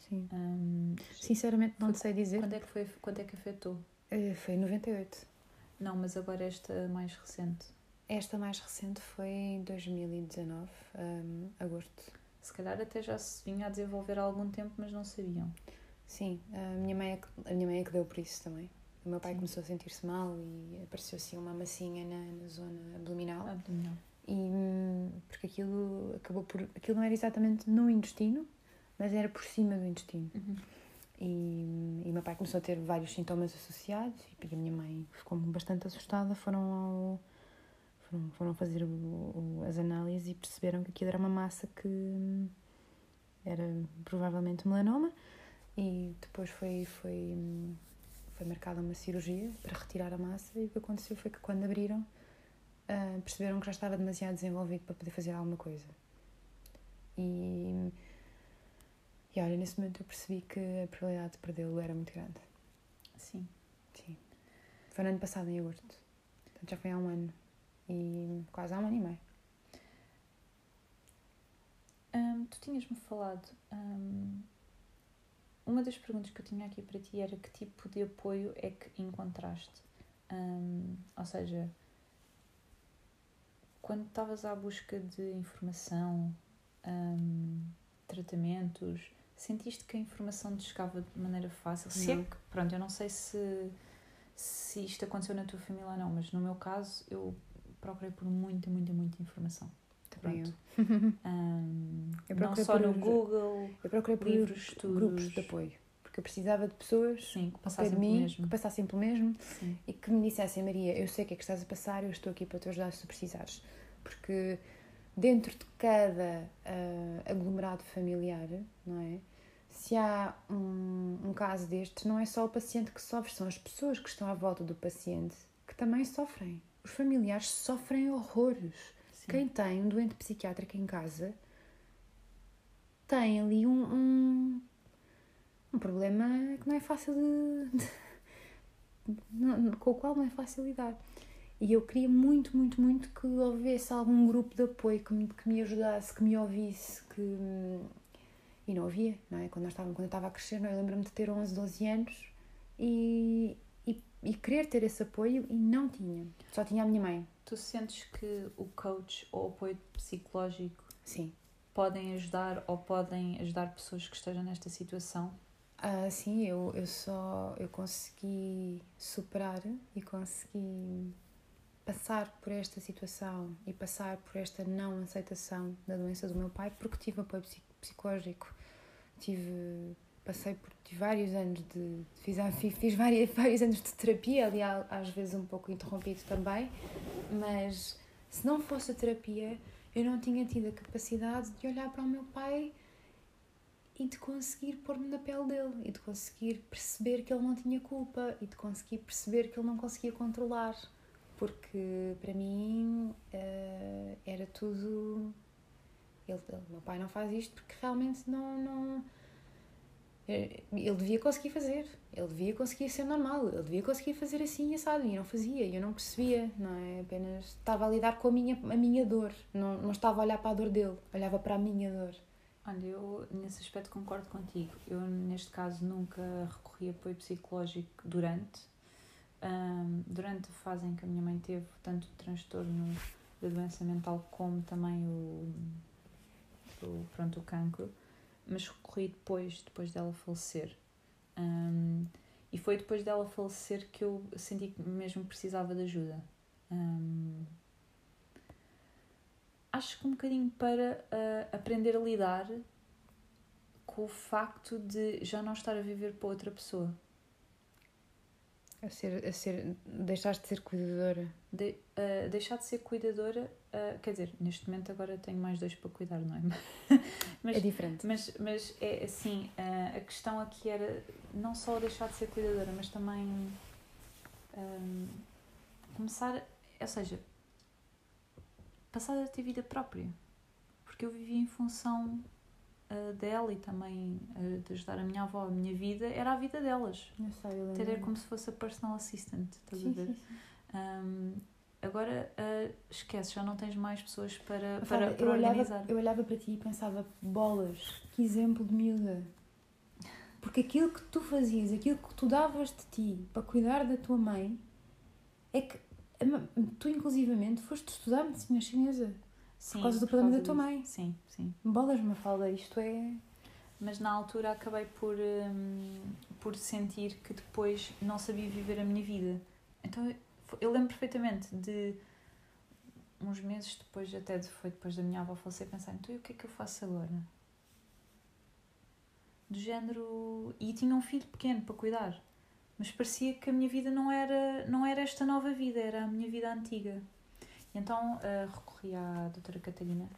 Sim. Um, Sinceramente não foi, sei dizer. Quando é que foi? Quando é que afetou? Uh, foi em 98. Não, mas agora esta mais recente. Esta mais recente foi em 2019, um, agosto. Se calhar até já se vinha a desenvolver há algum tempo, mas não sabiam. Sim, a minha mãe é que, a minha mãe é que deu por isso também. O meu pai Sim. começou a sentir-se mal e apareceu assim uma massinha na, na zona abdominal. Abdominal. E porque aquilo acabou por. Aquilo não era exatamente no intestino, mas era por cima do intestino. Uhum. E, e meu pai começou a ter vários sintomas associados e a minha mãe ficou bastante assustada. Foram ao, foram, foram fazer o, o, as análises e perceberam que aquilo era uma massa que era provavelmente melanoma e depois foi, foi, foi marcada uma cirurgia para retirar a massa e o que aconteceu foi que quando abriram uh, perceberam que já estava demasiado desenvolvido para poder fazer alguma coisa. E, e olha, nesse momento eu percebi que a probabilidade de perdê-lo era muito grande. Sim. Sim. Foi no ano passado, em agosto. Portanto, já foi há um ano. E quase há um ano e meio. Tu tinhas-me falado uma das perguntas que eu tinha aqui para ti era que tipo de apoio é que encontraste? Um, ou seja, quando estavas à busca de informação, um, tratamentos, sentiste que a informação te chegava de maneira fácil? Não. Se é que, pronto, eu não sei se, se isto aconteceu na tua família ou não, mas no meu caso eu procurei por muita, muita, muita informação. Também eu. [laughs] Um, eu não só no Google, eu procurei por livros, estudos. grupos de apoio. Porque eu precisava de pessoas Sim, que, passassem de mim, mesmo. que passassem pelo mesmo Sim. e que me dissessem, Maria, eu sei o que é que estás a passar, eu estou aqui para te ajudar se tu precisares. Porque dentro de cada uh, aglomerado familiar, não é? Se há um, um caso destes, não é só o paciente que sofre, são as pessoas que estão à volta do paciente que também sofrem. Os familiares sofrem horrores quem tem um doente psiquiátrico em casa tem ali um, um, um problema que não é fácil de, de, com o qual não é fácil lidar. E eu queria muito, muito, muito que houvesse algum grupo de apoio que me, que me ajudasse, que me ouvisse, que... E não havia, não é? Quando, nós estávamos, quando eu estava a crescer, não, é? eu lembro-me de ter 11, 12 anos e, e, querer ter esse apoio e não tinha. Só tinha a minha mãe. Tu sentes que o coach ou o apoio psicológico sim. podem ajudar ou podem ajudar pessoas que estejam nesta situação? Ah, sim, eu, eu só eu consegui superar e consegui passar por esta situação e passar por esta não aceitação da doença do meu pai porque tive apoio psicológico. Tive passei por vários anos de fiz, fiz vários, [laughs] vários anos de terapia ali às vezes um pouco interrompido também mas se não fosse a terapia eu não tinha tido a capacidade de olhar para o meu pai e de conseguir pôr-me na pele dele e de conseguir perceber que ele não tinha culpa e de conseguir perceber que ele não conseguia controlar porque para mim uh, era tudo ele, meu pai não faz isto porque realmente não, não ele devia conseguir fazer, ele devia conseguir ser normal, ele devia conseguir fazer assim e assado, e não fazia, eu não percebia, não é? Apenas estava a lidar com a minha, a minha dor, não, não estava a olhar para a dor dele, olhava para a minha dor. Olha, eu nesse aspecto concordo contigo. Eu, neste caso, nunca recorri a apoio psicológico durante. Um, durante a fase em que a minha mãe teve tanto o transtorno da doença mental como também o, o, pronto, o cancro, mas recorri depois, depois dela falecer. Um, e foi depois dela falecer que eu senti que mesmo precisava de ajuda. Um, acho que um bocadinho para uh, aprender a lidar com o facto de já não estar a viver para outra pessoa. A ser, a ser, deixar de ser cuidadora. De, uh, deixar de ser cuidadora, uh, quer dizer, neste momento agora tenho mais dois para cuidar, não é? [laughs] mas, é diferente. Mas, mas é assim, uh, a questão aqui era não só deixar de ser cuidadora, mas também um, começar, ou seja, passar a ter vida própria. Porque eu vivia em função uh, dela e também de ajudar a minha avó. A minha vida era a vida delas. Eu sei, eu Ter era como se fosse a personal assistant, estás sim, a ver? Sim, sim. Um, agora uh, esquece, já não tens mais pessoas para, para, Fala, para eu organizar. Olhava, eu olhava para ti e pensava, bolas, que exemplo de miúda. Porque aquilo que tu fazias, aquilo que tu davas de ti para cuidar da tua mãe, é que Tu, inclusivamente, foste estudar medicina chinesa. Sim, por causa do problema da tua disso. mãe. Sim, sim. Bolas, me fala, isto é. Mas na altura acabei por, hum, por sentir que depois não sabia viver a minha vida. Então eu lembro perfeitamente de uns meses depois, até de, foi depois da minha avó falecer, pensar: então e o que é que eu faço agora? Do género. E tinha um filho pequeno para cuidar mas parecia que a minha vida não era, não era esta nova vida, era a minha vida antiga. E então uh, recorri à doutora Catarina,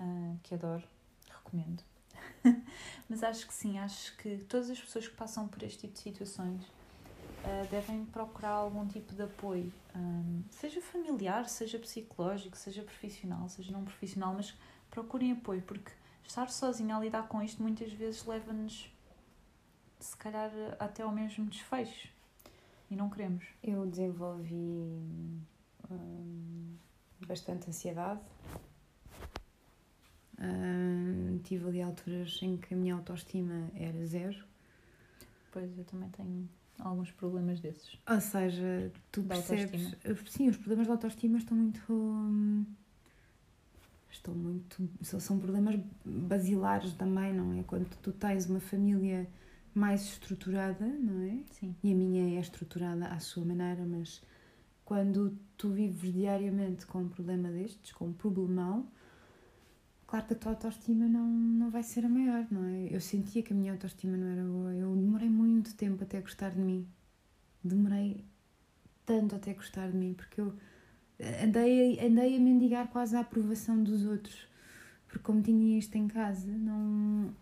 uh, que adoro, recomendo. [laughs] mas acho que sim, acho que todas as pessoas que passam por este tipo de situações uh, devem procurar algum tipo de apoio, um, seja familiar, seja psicológico, seja profissional, seja não profissional, mas procurem apoio, porque estar sozinha a lidar com isto muitas vezes leva-nos se calhar até ao mesmo desfecho. E não queremos. Eu desenvolvi hum, bastante ansiedade. Hum, tive ali alturas em que a minha autoestima era zero. Pois eu também tenho alguns problemas desses. Ou seja, tu da percebes. Autoestima. Sim, os problemas da autoestima estão muito. Hum, estão muito. São problemas basilares também, não é? Quando tu tens uma família mais estruturada, não é? Sim. E a minha é estruturada à sua maneira, mas quando tu vives diariamente com um problema destes, com um problemão, claro que a tua autoestima não, não vai ser a maior, não é? Eu sentia que a minha autoestima não era boa. Eu demorei muito tempo até gostar de mim. Demorei tanto até gostar de mim, porque eu andei, andei a mendigar quase a aprovação dos outros. Porque como tinha isto em casa, não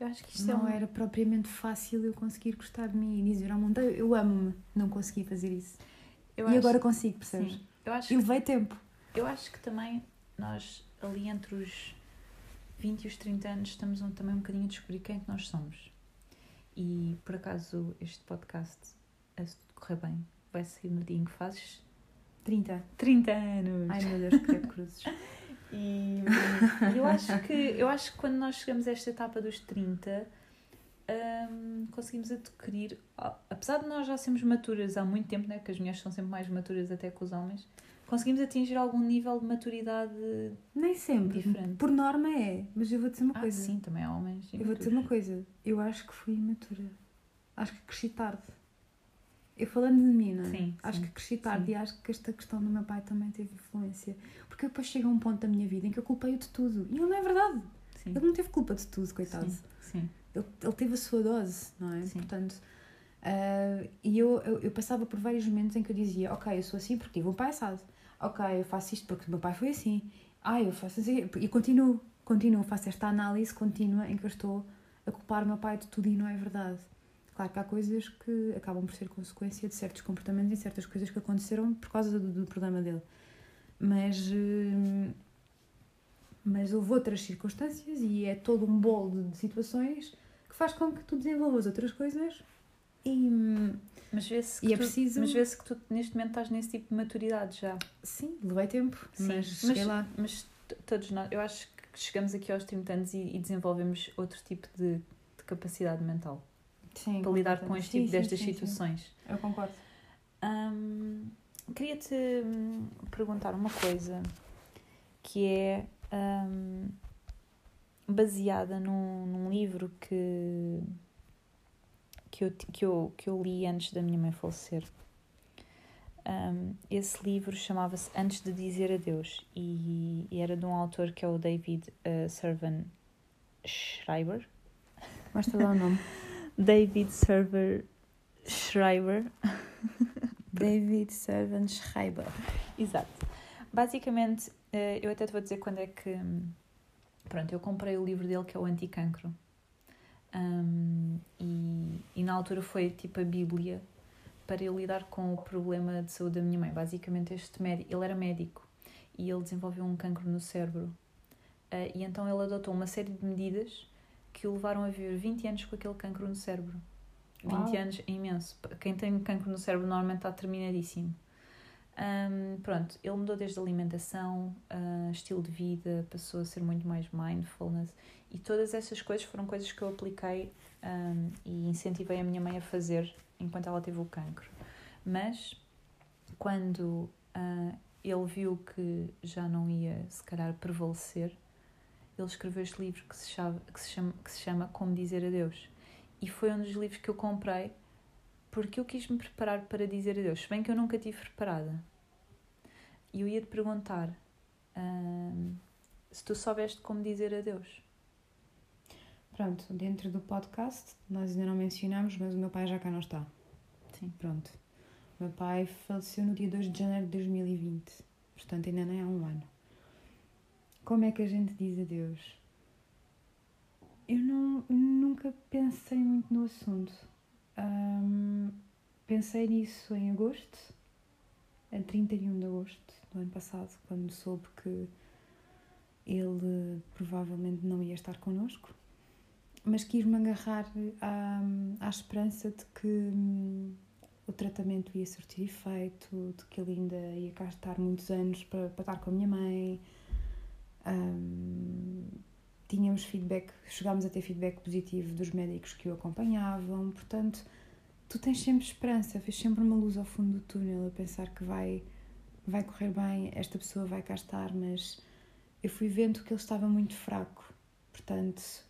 eu acho que isto não é um... era propriamente fácil eu conseguir gostar de mim e dizer ao mundo eu amo-me, não consegui fazer isso. Eu e acho... agora consigo, percebes? Sim. Eu acho levei tempo. Eu acho que também nós, ali entre os 20 e os 30 anos, estamos também um bocadinho a descobrir quem é que nós somos. E por acaso este podcast, se tudo correr bem, vai sair no dia em que fazes 30. 30 anos! Ai meu Deus, que cruzes. [laughs] E eu acho que eu acho que quando nós chegamos a esta etapa dos 30, um, conseguimos adquirir, apesar de nós já sermos maturas há muito tempo, né, que as mulheres são sempre mais maturas até que os homens, conseguimos atingir algum nível de maturidade nem sempre diferente. Por norma é, mas eu vou dizer uma ah, coisa. Sim, também há homens. Eu vou dizer uma coisa. Eu acho que fui imatura. Acho que cresci tarde. Eu falando de mim, não é? Sim, acho sim, que cresci tarde sim. e acho que esta questão do meu pai também teve influência. Porque depois chega um ponto da minha vida em que eu culpei-o de tudo. E não é verdade. Sim. Ele não teve culpa de tudo, coitado. Sim, sim. Ele, ele teve a sua dose, não é? Sim. Portanto, uh, e eu, eu, eu, passava por vários momentos em que eu dizia: Ok, eu sou assim porque tive um pai assado. Ok, eu faço isto porque o meu pai foi assim. Ah, eu faço assim. E continuo, continuo, faço esta análise contínua em que eu estou a culpar o meu pai de tudo e não é verdade. Claro que há coisas que acabam por ser consequência de certos comportamentos e certas coisas que aconteceram por causa do, do problema dele. Mas, hum, mas houve outras circunstâncias e é todo um bolo de situações que faz com que tu desenvolvas outras coisas e. Mas vê-se que, E é tu, preciso- mas vê-se que tu neste momento estás nesse tipo de maturidade já. Sim, levei tempo, Sim, mas cheguei lá. Mas todos nós, eu acho que chegamos aqui aos 30 anos e, e desenvolvemos outro tipo de, de capacidade mental Sim, para lidar com este tipo sim, destas sim, situações. Eu concordo. Queria-te hum, perguntar uma coisa que é hum, baseada num, num livro que, que, eu, que, eu, que eu li antes da minha mãe falecer. Hum, esse livro chamava-se Antes de Dizer Adeus e, e era de um autor que é o David uh, Servan Schreiber. Mostra lá o nome. [laughs] David Server Schreiber. [laughs] David Servan Schreiber. Exato. Basicamente, eh, eu até te vou dizer quando é que. hum, Pronto, eu comprei o livro dele que é o Anticancro. Hum, e, e na altura foi tipo a Bíblia para eu lidar com o problema de saúde da minha mãe. Basicamente, este médico, ele era médico e ele desenvolveu um cancro no cérebro. Eh, e então ele adotou uma série de medidas que o levaram a viver 20 anos com aquele cancro no cérebro. 20 Uau. anos é imenso. Quem tem cancro no cérebro normalmente está terminadíssimo. Hum, pronto, ele mudou desde a alimentação, ah, estilo de vida, passou a ser muito mais mindfulness e todas essas coisas foram coisas que eu apliquei hum, e incentivei a minha mãe a fazer enquanto ela teve o cancro. Mas quando ah, ele viu que já não ia, se calhar, prevalecer, ele escreveu este livro que se chama, que se chama, que se chama Como Dizer Adeus. E foi um dos livros que eu comprei porque eu quis me preparar para dizer adeus, se bem que eu nunca tive preparada. E eu ia te perguntar se tu soubeste como dizer adeus. Pronto, dentro do podcast, nós ainda não mencionamos, mas o meu pai já cá não está. Sim. Pronto. O meu pai faleceu no dia 2 de janeiro de 2020. Portanto, ainda nem há um ano. Como é que a gente diz adeus? Eu não, nunca pensei muito no assunto. Ahm, pensei nisso em agosto, a 31 de agosto do ano passado, quando soube que ele provavelmente não ia estar connosco. Mas quis-me agarrar à, à esperança de que hum, o tratamento ia surtir efeito, de que ele ainda ia cá estar muitos anos para, para estar com a minha mãe. Hum, tínhamos feedback, chegámos a ter feedback positivo dos médicos que o acompanhavam, portanto, tu tens sempre esperança, vês sempre uma luz ao fundo do túnel, a pensar que vai, vai correr bem, esta pessoa vai cá estar, mas eu fui vendo que ele estava muito fraco, portanto,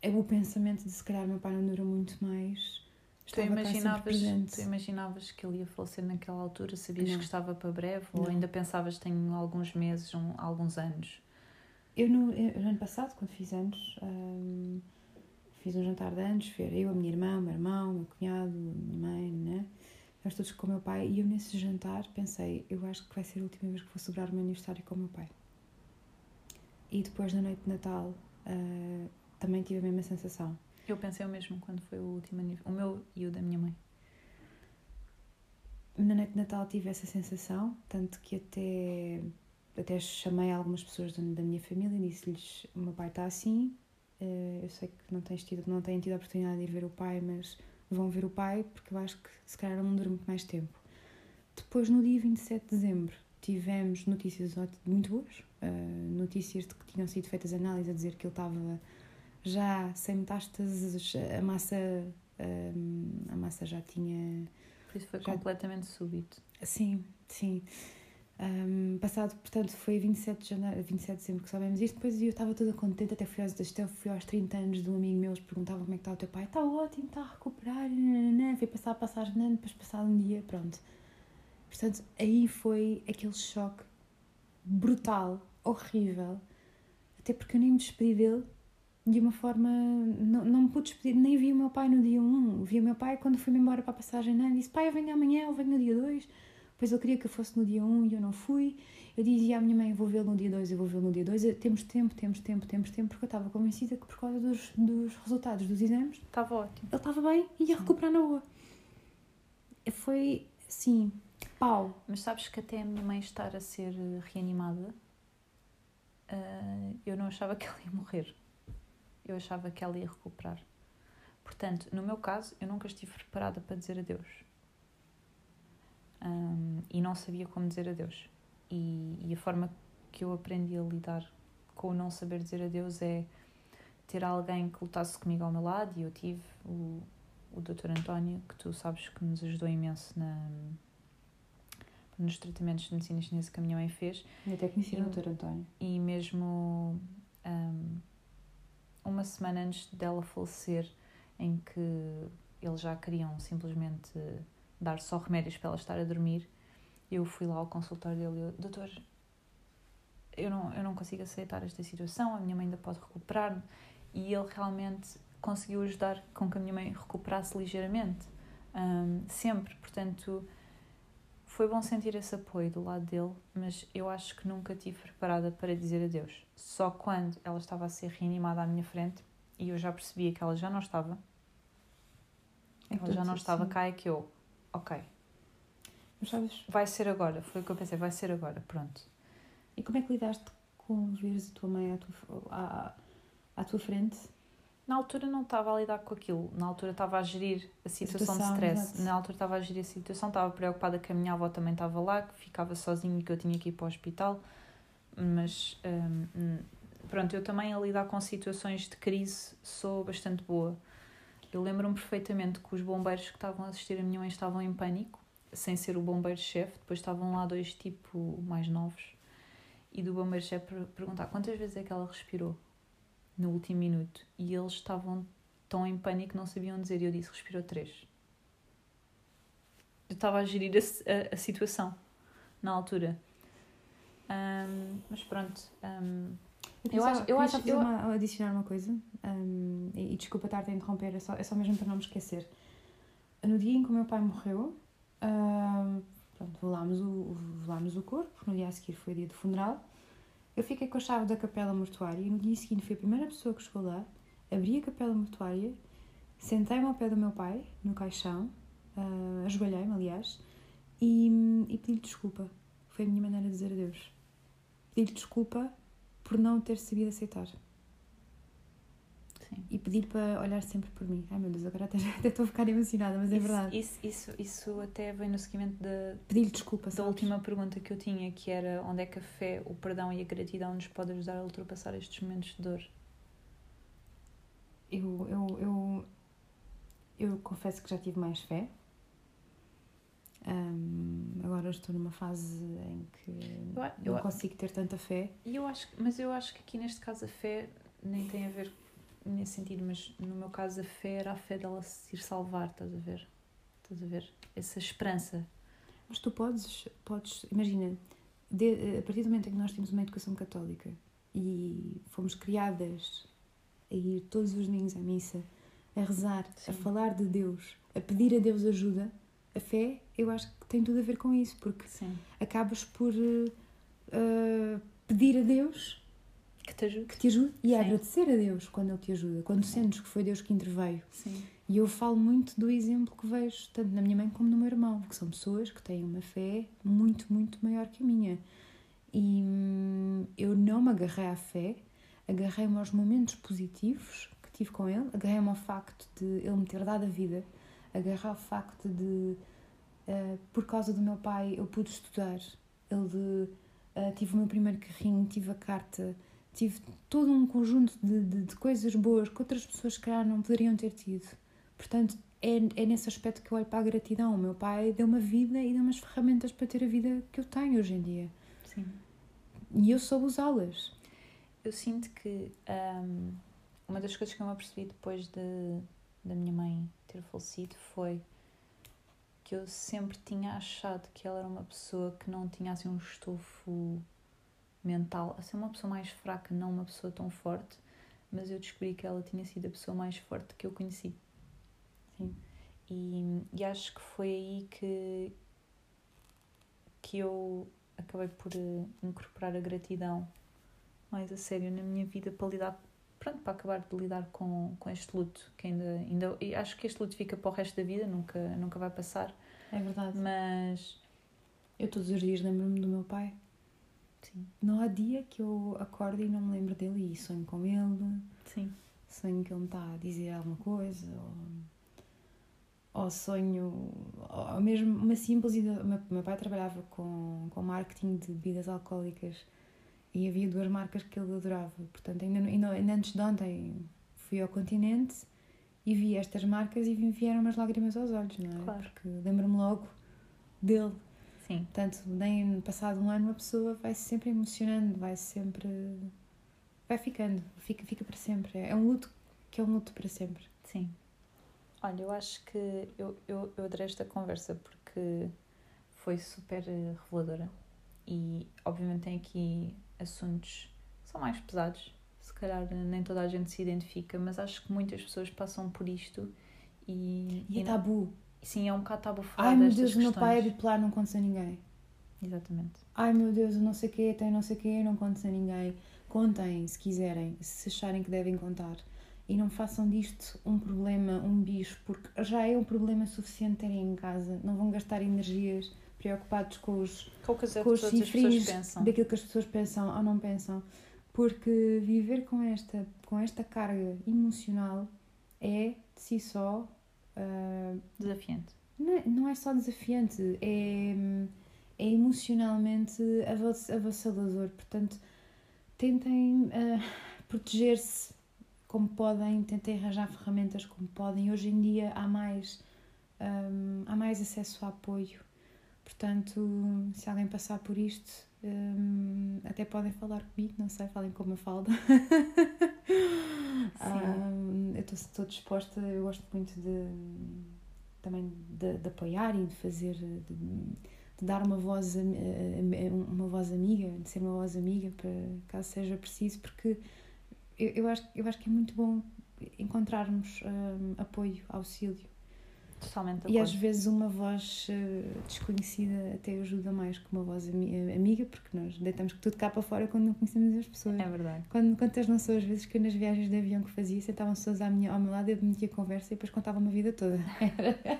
é o pensamento de se calhar meu pai não dura muito mais. Tu imaginavas, presente. tu imaginavas que ele ia falecer naquela altura? Sabias Não. que estava para breve? Ou Não. ainda pensavas que tem alguns meses, um, alguns anos? Eu no, eu, no ano passado, quando fiz anos, hum, fiz um jantar de anos, ver eu, a minha irmã, o meu irmão, o meu cunhado, a minha mãe, né? Nós todos com o meu pai. E eu nesse jantar pensei, eu acho que vai ser a última vez que vou celebrar o meu aniversário com o meu pai. E depois da noite de Natal, ah, também tive a mesma sensação. Eu pensei o mesmo quando foi o último aniversário. O meu e o da minha mãe. Na noite de Natal tive essa sensação, tanto que até, até chamei algumas pessoas da, minha família e disse-lhes: o meu pai está assim, eh, eu sei que não, tens tido, não têm tido a oportunidade de ir ver o pai, mas vão ver o pai porque eu acho que se calhar não dura muito mais tempo. Depois, no dia 27 de dezembro, tivemos notícias muito boas, eh, notícias de que tinham sido feitas análises a dizer que ele estava já sem metástases, a massa, eh, a massa já tinha Por isso foi Já- completamente súbito. Sim, sim. Ahm, passado, portanto, foi 27 de, janeiro, 27 de dezembro que soubemos isto. Depois eu estava toda contente, até fui, aos, até fui aos 30 anos de um amigo meu, eles perguntavam como é que está o teu pai. Está ótimo, está a recuperar, nananã. Fui passar a passagem de ano, depois passar um dia, pronto. Portanto, aí foi aquele choque brutal, horrível. Até porque eu nem me despedi dele de uma forma. Não, não me pude despedir, nem vi o meu pai no dia 1. Vi o meu pai quando fui-me embora para a passagem de ano. Disse: Pai, eu venho amanhã, eu venho no dia 2. Depois ele queria que eu fosse no dia 1 e eu não fui. Eu dizia à minha mãe: Eu vou vê-lo no dia 2, eu vou vê-lo no dia 2. Temos tempo, temos tempo, temos tempo, porque eu estava convencida que por causa dos, dos resultados dos exames Estava ótimo. ele estava bem e ia Sim. recuperar na boa. Foi assim, pau. Mas sabes que até a minha mãe estar a ser reanimada, ah, eu não achava que ela ia morrer. Eu achava que ela ia recuperar. Portanto, no meu caso, eu nunca estive preparada para dizer adeus. Um, e não sabia como dizer adeus. E, e a forma que eu aprendi a lidar com o não saber dizer adeus é ter alguém que lutasse comigo ao meu lado e eu tive o, o Dr. António, que tu sabes que nos ajudou imenso na, nos tratamentos de medicina chinesa que a minha mãe fez. Eu até conheci o Dr. António. E mesmo um, uma semana antes dela falecer, em que eles já queriam simplesmente dar só remédios para ela estar a dormir, eu fui lá ao consultório dele e eu, doutor, eu não, eu não consigo aceitar esta situação, a minha mãe ainda pode recuperar e ele realmente conseguiu ajudar com que a minha mãe recuperasse ligeiramente, um, sempre, portanto foi bom sentir esse apoio do lado dele, mas eu acho que nunca estive preparada para dizer adeus. Só quando ela estava a ser reanimada à minha frente e eu já percebia que ela já não estava, é ela já não estava cá, é que eu, ok, mas sabes... vai ser agora. Foi o que eu pensei, vai ser agora, pronto. E como é que lidaste com veres a tua mãe à tua, à, à tua frente na altura não estava a lidar com aquilo, na altura estava a gerir a situação, situação de stress, na altura estava a gerir a situação, estava preocupada que a minha avó também estava lá, que ficava sozinha e que eu tinha que ir para o hospital, mas hum, pronto, eu também a lidar com situações de crise sou bastante boa. Eu lembro-me perfeitamente que os bombeiros que estavam a assistir a minha mãe estavam em pânico, sem ser o bombeiro-chefe, depois estavam lá dois tipo mais novos, e do bombeiro-chefe perguntar quantas vezes é que ela respirou no último minuto e eles estavam tão em pânico que não sabiam dizer. E eu disse: respirou três. Eu estava a gerir a, a, a situação na altura. Um, mas pronto. Um, eu, eu acho, eu acho eu... Uma, adicionar uma coisa um, e, e, desculpa estar-te a interromper, é só, é só mesmo para não me esquecer. No dia em que o meu pai morreu, pronto, velámos o, velámos o corpo, no dia a seguir foi dia do funeral eu fiquei com a chave da capela mortuária e no dia seguinte fui a primeira pessoa que chegou lá, abri a capela mortuária, sentei-me ao pé do meu pai, no caixão, uh, ajoelhei-me, aliás, e, e pedi-lhe desculpa. Foi a minha maneira de dizer adeus. Pedi-lhe desculpa por não ter sabido aceitar. Sim. E pedir para olhar sempre por mim. Ai meu Deus, agora até, [laughs] até estou a ficar emocionada, mas é isso, verdade. Isso, isso, isso até vem no seguimento da. Pedir-lhe desculpa, Da sabes? última pergunta que eu tinha, que era onde é que a fé, o perdão e a gratidão nos pode ajudar a ultrapassar estes momentos de dor? Eu, eu, eu, eu confesso que já tive mais fé. Um, agora estou numa fase em que eu, não consigo ter tanta fé. Eu acho, mas eu acho que aqui neste caso a fé nem tem a ver nesse sentido, mas no meu caso a fé era a fé dela se ir salvar, estás a ver? Estás a ver? Essa esperança. Mas tu podes, podes imagina, de, a partir do momento em que nós temos uma educação católica e fomos criadas a ir todos os domingos à missa, a rezar, Sim. a falar de Deus, a pedir a Deus ajuda, a fé, eu acho que tem tudo a ver com isso, porque Sim. acabas por uh, pedir a Deus que te ajude. Que te ajude e a agradecer a Deus quando Ele te ajuda, quando Sim. sentes que foi Deus que interveio. Sim. E eu falo muito do exemplo que vejo, tanto na minha mãe como no meu irmão, que são pessoas que têm uma fé muito, muito maior que a minha. E hum, eu não me agarrei à fé, agarrei-me aos momentos positivos que tive com ele, agarrei-me ao facto de ele me ter dado a vida, agarrei ao facto de, uh, por causa do meu pai, eu pude estudar. Ele uh, tive o meu primeiro carrinho, tive a carta tive todo um conjunto de, de, de, coisas boas que outras pessoas, se calhar, não poderiam ter tido. Portanto, é, é nesse aspecto que eu olho para a gratidão. O meu pai deu uma vida e deu umas ferramentas para ter a vida que eu tenho hoje em dia. Sim. E eu soube usá-las. Eu sinto que um, uma das coisas que eu me apercebi depois de, da minha mãe ter falecido foi que eu sempre tinha achado que ela era uma pessoa que não tinha assim um estofo mental a ser uma pessoa mais fraca, não uma pessoa tão forte, mas eu descobri que ela tinha sido a pessoa mais forte que eu conheci. Sim. E, e acho que foi aí que, que eu acabei por eh, incorporar a gratidão mais a sério na minha vida para lidar, pronto, para acabar de lidar com, com este luto, que ainda, ainda e acho que este luto fica para o resto da vida, nunca, nunca vai passar. É verdade. Mas eu todos os dias lembro-me do meu pai. Sim. Não há dia que eu acorde e não me lembro dele e sonho com ele. Sim. sonho que ele me está a dizer alguma coisa, ou, ou sonho, ou mesmo uma simples. O meu, meu pai trabalhava com, com marketing de bebidas alcoólicas e havia duas marcas que ele adorava. Portanto, ainda, ainda, ainda antes de ontem fui ao continente e vi estas marcas e vieram umas lágrimas aos olhos, não é? Claro. Porque lembro-me logo dele. Sim. Portanto, nem passado um ano uma pessoa vai -se sempre emocionando, vai -se sempre. vai ficando, fica, fica para sempre. É um luto que é um luto para sempre. Sim. Olha, eu acho que eu, eu, eu adorei esta conversa porque foi super eh, reveladora e, obviamente, tem aqui assuntos que são mais pesados. Se calhar nem toda a gente se identifica, mas acho que muitas pessoas passam por isto e. E é tabu. Sim, é um bocado tabu falar Ai meu Deus, o meu pai é bipolar, não conta a ninguém. Exatamente. Ai meu Deus, eu não sei o quê, tem não sei o quê, não conta a ninguém. Contem, se quiserem, se acharem que devem contar. E não façam disto um problema, um bicho, porque já é um problema suficiente terem em casa. Não vão gastar energias preocupados com os, Com o que as com os pensam. daquilo que as pessoas pensam ou não pensam. Porque viver com esta, com esta carga emocional é, de si só, ah, Desafiante. não é, não é só desafiante, é, é emocionalmente avass- avassalador. Portanto, tentem ah, proteger-se como podem, tentem arranjar ferramentas como podem. Hoje em dia há mais, hum, há mais acesso a apoio. Portanto, se alguém passar por isto, hum, até podem falar comigo, não sei, falem com uma falda. [laughs] Hum, eu estou disposta, eu gosto muito de também de, de apoiar e de fazer, de, de dar uma voz, uma voz amiga, de ser uma voz amiga para caso seja preciso, porque eu, eu, acho, eu acho que é muito bom encontrarmos hum, apoio, auxílio. Totalmente E às vezes uma voz eh, desconhecida até ajuda mais que uma voz eh, amiga, porque nós deitamos tudo cá para fora quando não conhecemos as pessoas. É verdade. Quando, quantas não são as vezes que nas viagens de avião que fazia, sentavam pessoas à minha, ao meu lado, eu metia conversa e depois contava uma vida toda. [laughs] Era,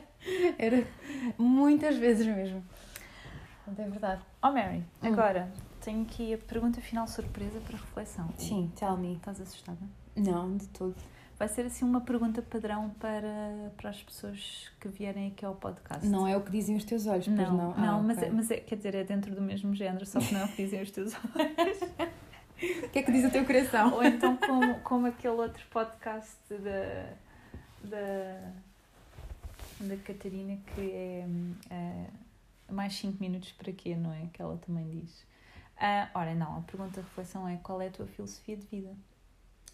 era muitas vezes mesmo. É verdade. Oh Mary, Hum. agora tenho aqui a pergunta final surpresa para reflexão. Sim, tell me. Estás assustada? Não, de todo. Vai ser assim uma pergunta padrão para, para as pessoas que vierem aqui ao podcast. Não é o que dizem os teus olhos, pois não, não. não, Ah, mas, ok. é, mas é, quer dizer, é dentro do mesmo género, só que não é o que dizem os teus [laughs] olhos. O que é que diz o teu coração? Ou então como, como aquele outro podcast da, da, da Catarina que é eh, mais 5 minutos para quê, não é? Que ela também diz. Ah, ora, não, a pergunta de reflexão é qual é a tua filosofia de vida?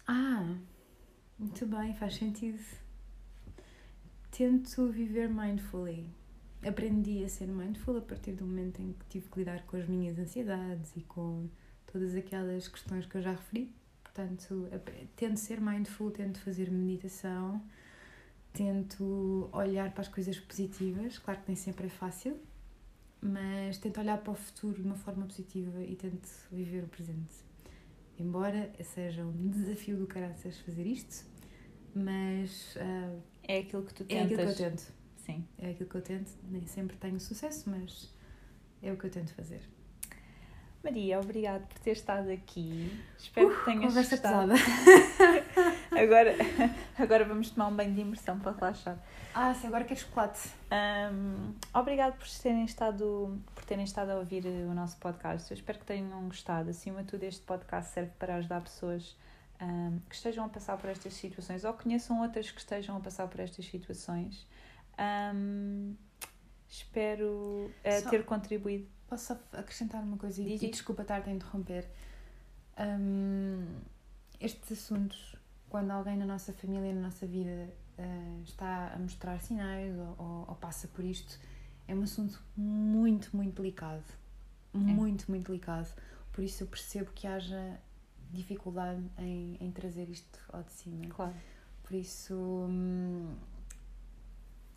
Ah, muito bem, faz sentido. Tento viver mindfully. Aprendi a ser mindful a partir do momento em que tive que lidar com as minhas ansiedades e com todas aquelas questões que eu já referi. Portanto, tento ser mindful, tento fazer meditação, tento olhar para as coisas positivas. Claro que nem sempre é fácil, mas tento olhar para o futuro de uma forma positiva e tento viver o presente. Embora seja um desafio do caraças fazer isto, mas ah, É aquilo que tu é tentas. aquilo que eu tento. Sim. É aquilo que eu tento. Nem sempre tenho sucesso, mas é o que eu tento fazer. Maria, obrigado por ter estado aqui. Espero que tenhas Conversa gostado. pesada. [laughs] Agora, [laughs] agora vamos tomar um banho de imersão para relaxar. Ah, se agora quero chocolate. Um, obrigado por terem, estado, por terem estado a ouvir o nosso podcast. Eu espero que tenham gostado. Acima de tudo, este podcast serve para ajudar pessoas um, que estejam a passar por estas situações ou conheçam outras que estejam a passar por estas situações. Um, espero eh, Só- ter contribuído. Posso acrescentar uma coisa e, e desculpa estar-te a interromper. Hum, estes assuntos, quando alguém na nossa família, na nossa vida, eh, está a mostrar sinais ou, ou- ou passa por isto, é um assunto muito, muito delicado. Muito, muito delicado. Por isso eu percebo que haja dificuldade em, em trazer isto ao de cima. Claro. Por isso, hum,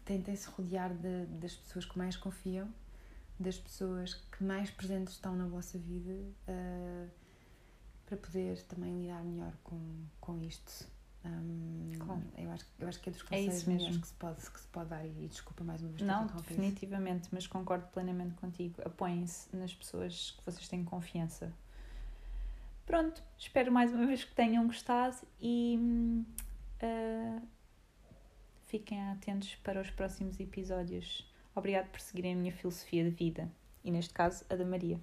tentem se rodear de- das pessoas que mais confiam, das pessoas que mais presentes estão na vossa vida, ah, para poder também lidar melhor com, com isto. Hum, Claro. eu, acho, eu acho que é dos É conselhos isso mesmo. melhores que se, pode, que se pode dar. E desculpa mais uma vez Não, definitivamente, mas concordo plenamente contigo. Apoiem-se nas pessoas que vocês têm confiança. Pronto, espero mais uma vez que tenham gostado e uh, fiquem atentos para os próximos episódios. Obrigado por seguirem a minha filosofia de vida e, neste caso, a da Maria.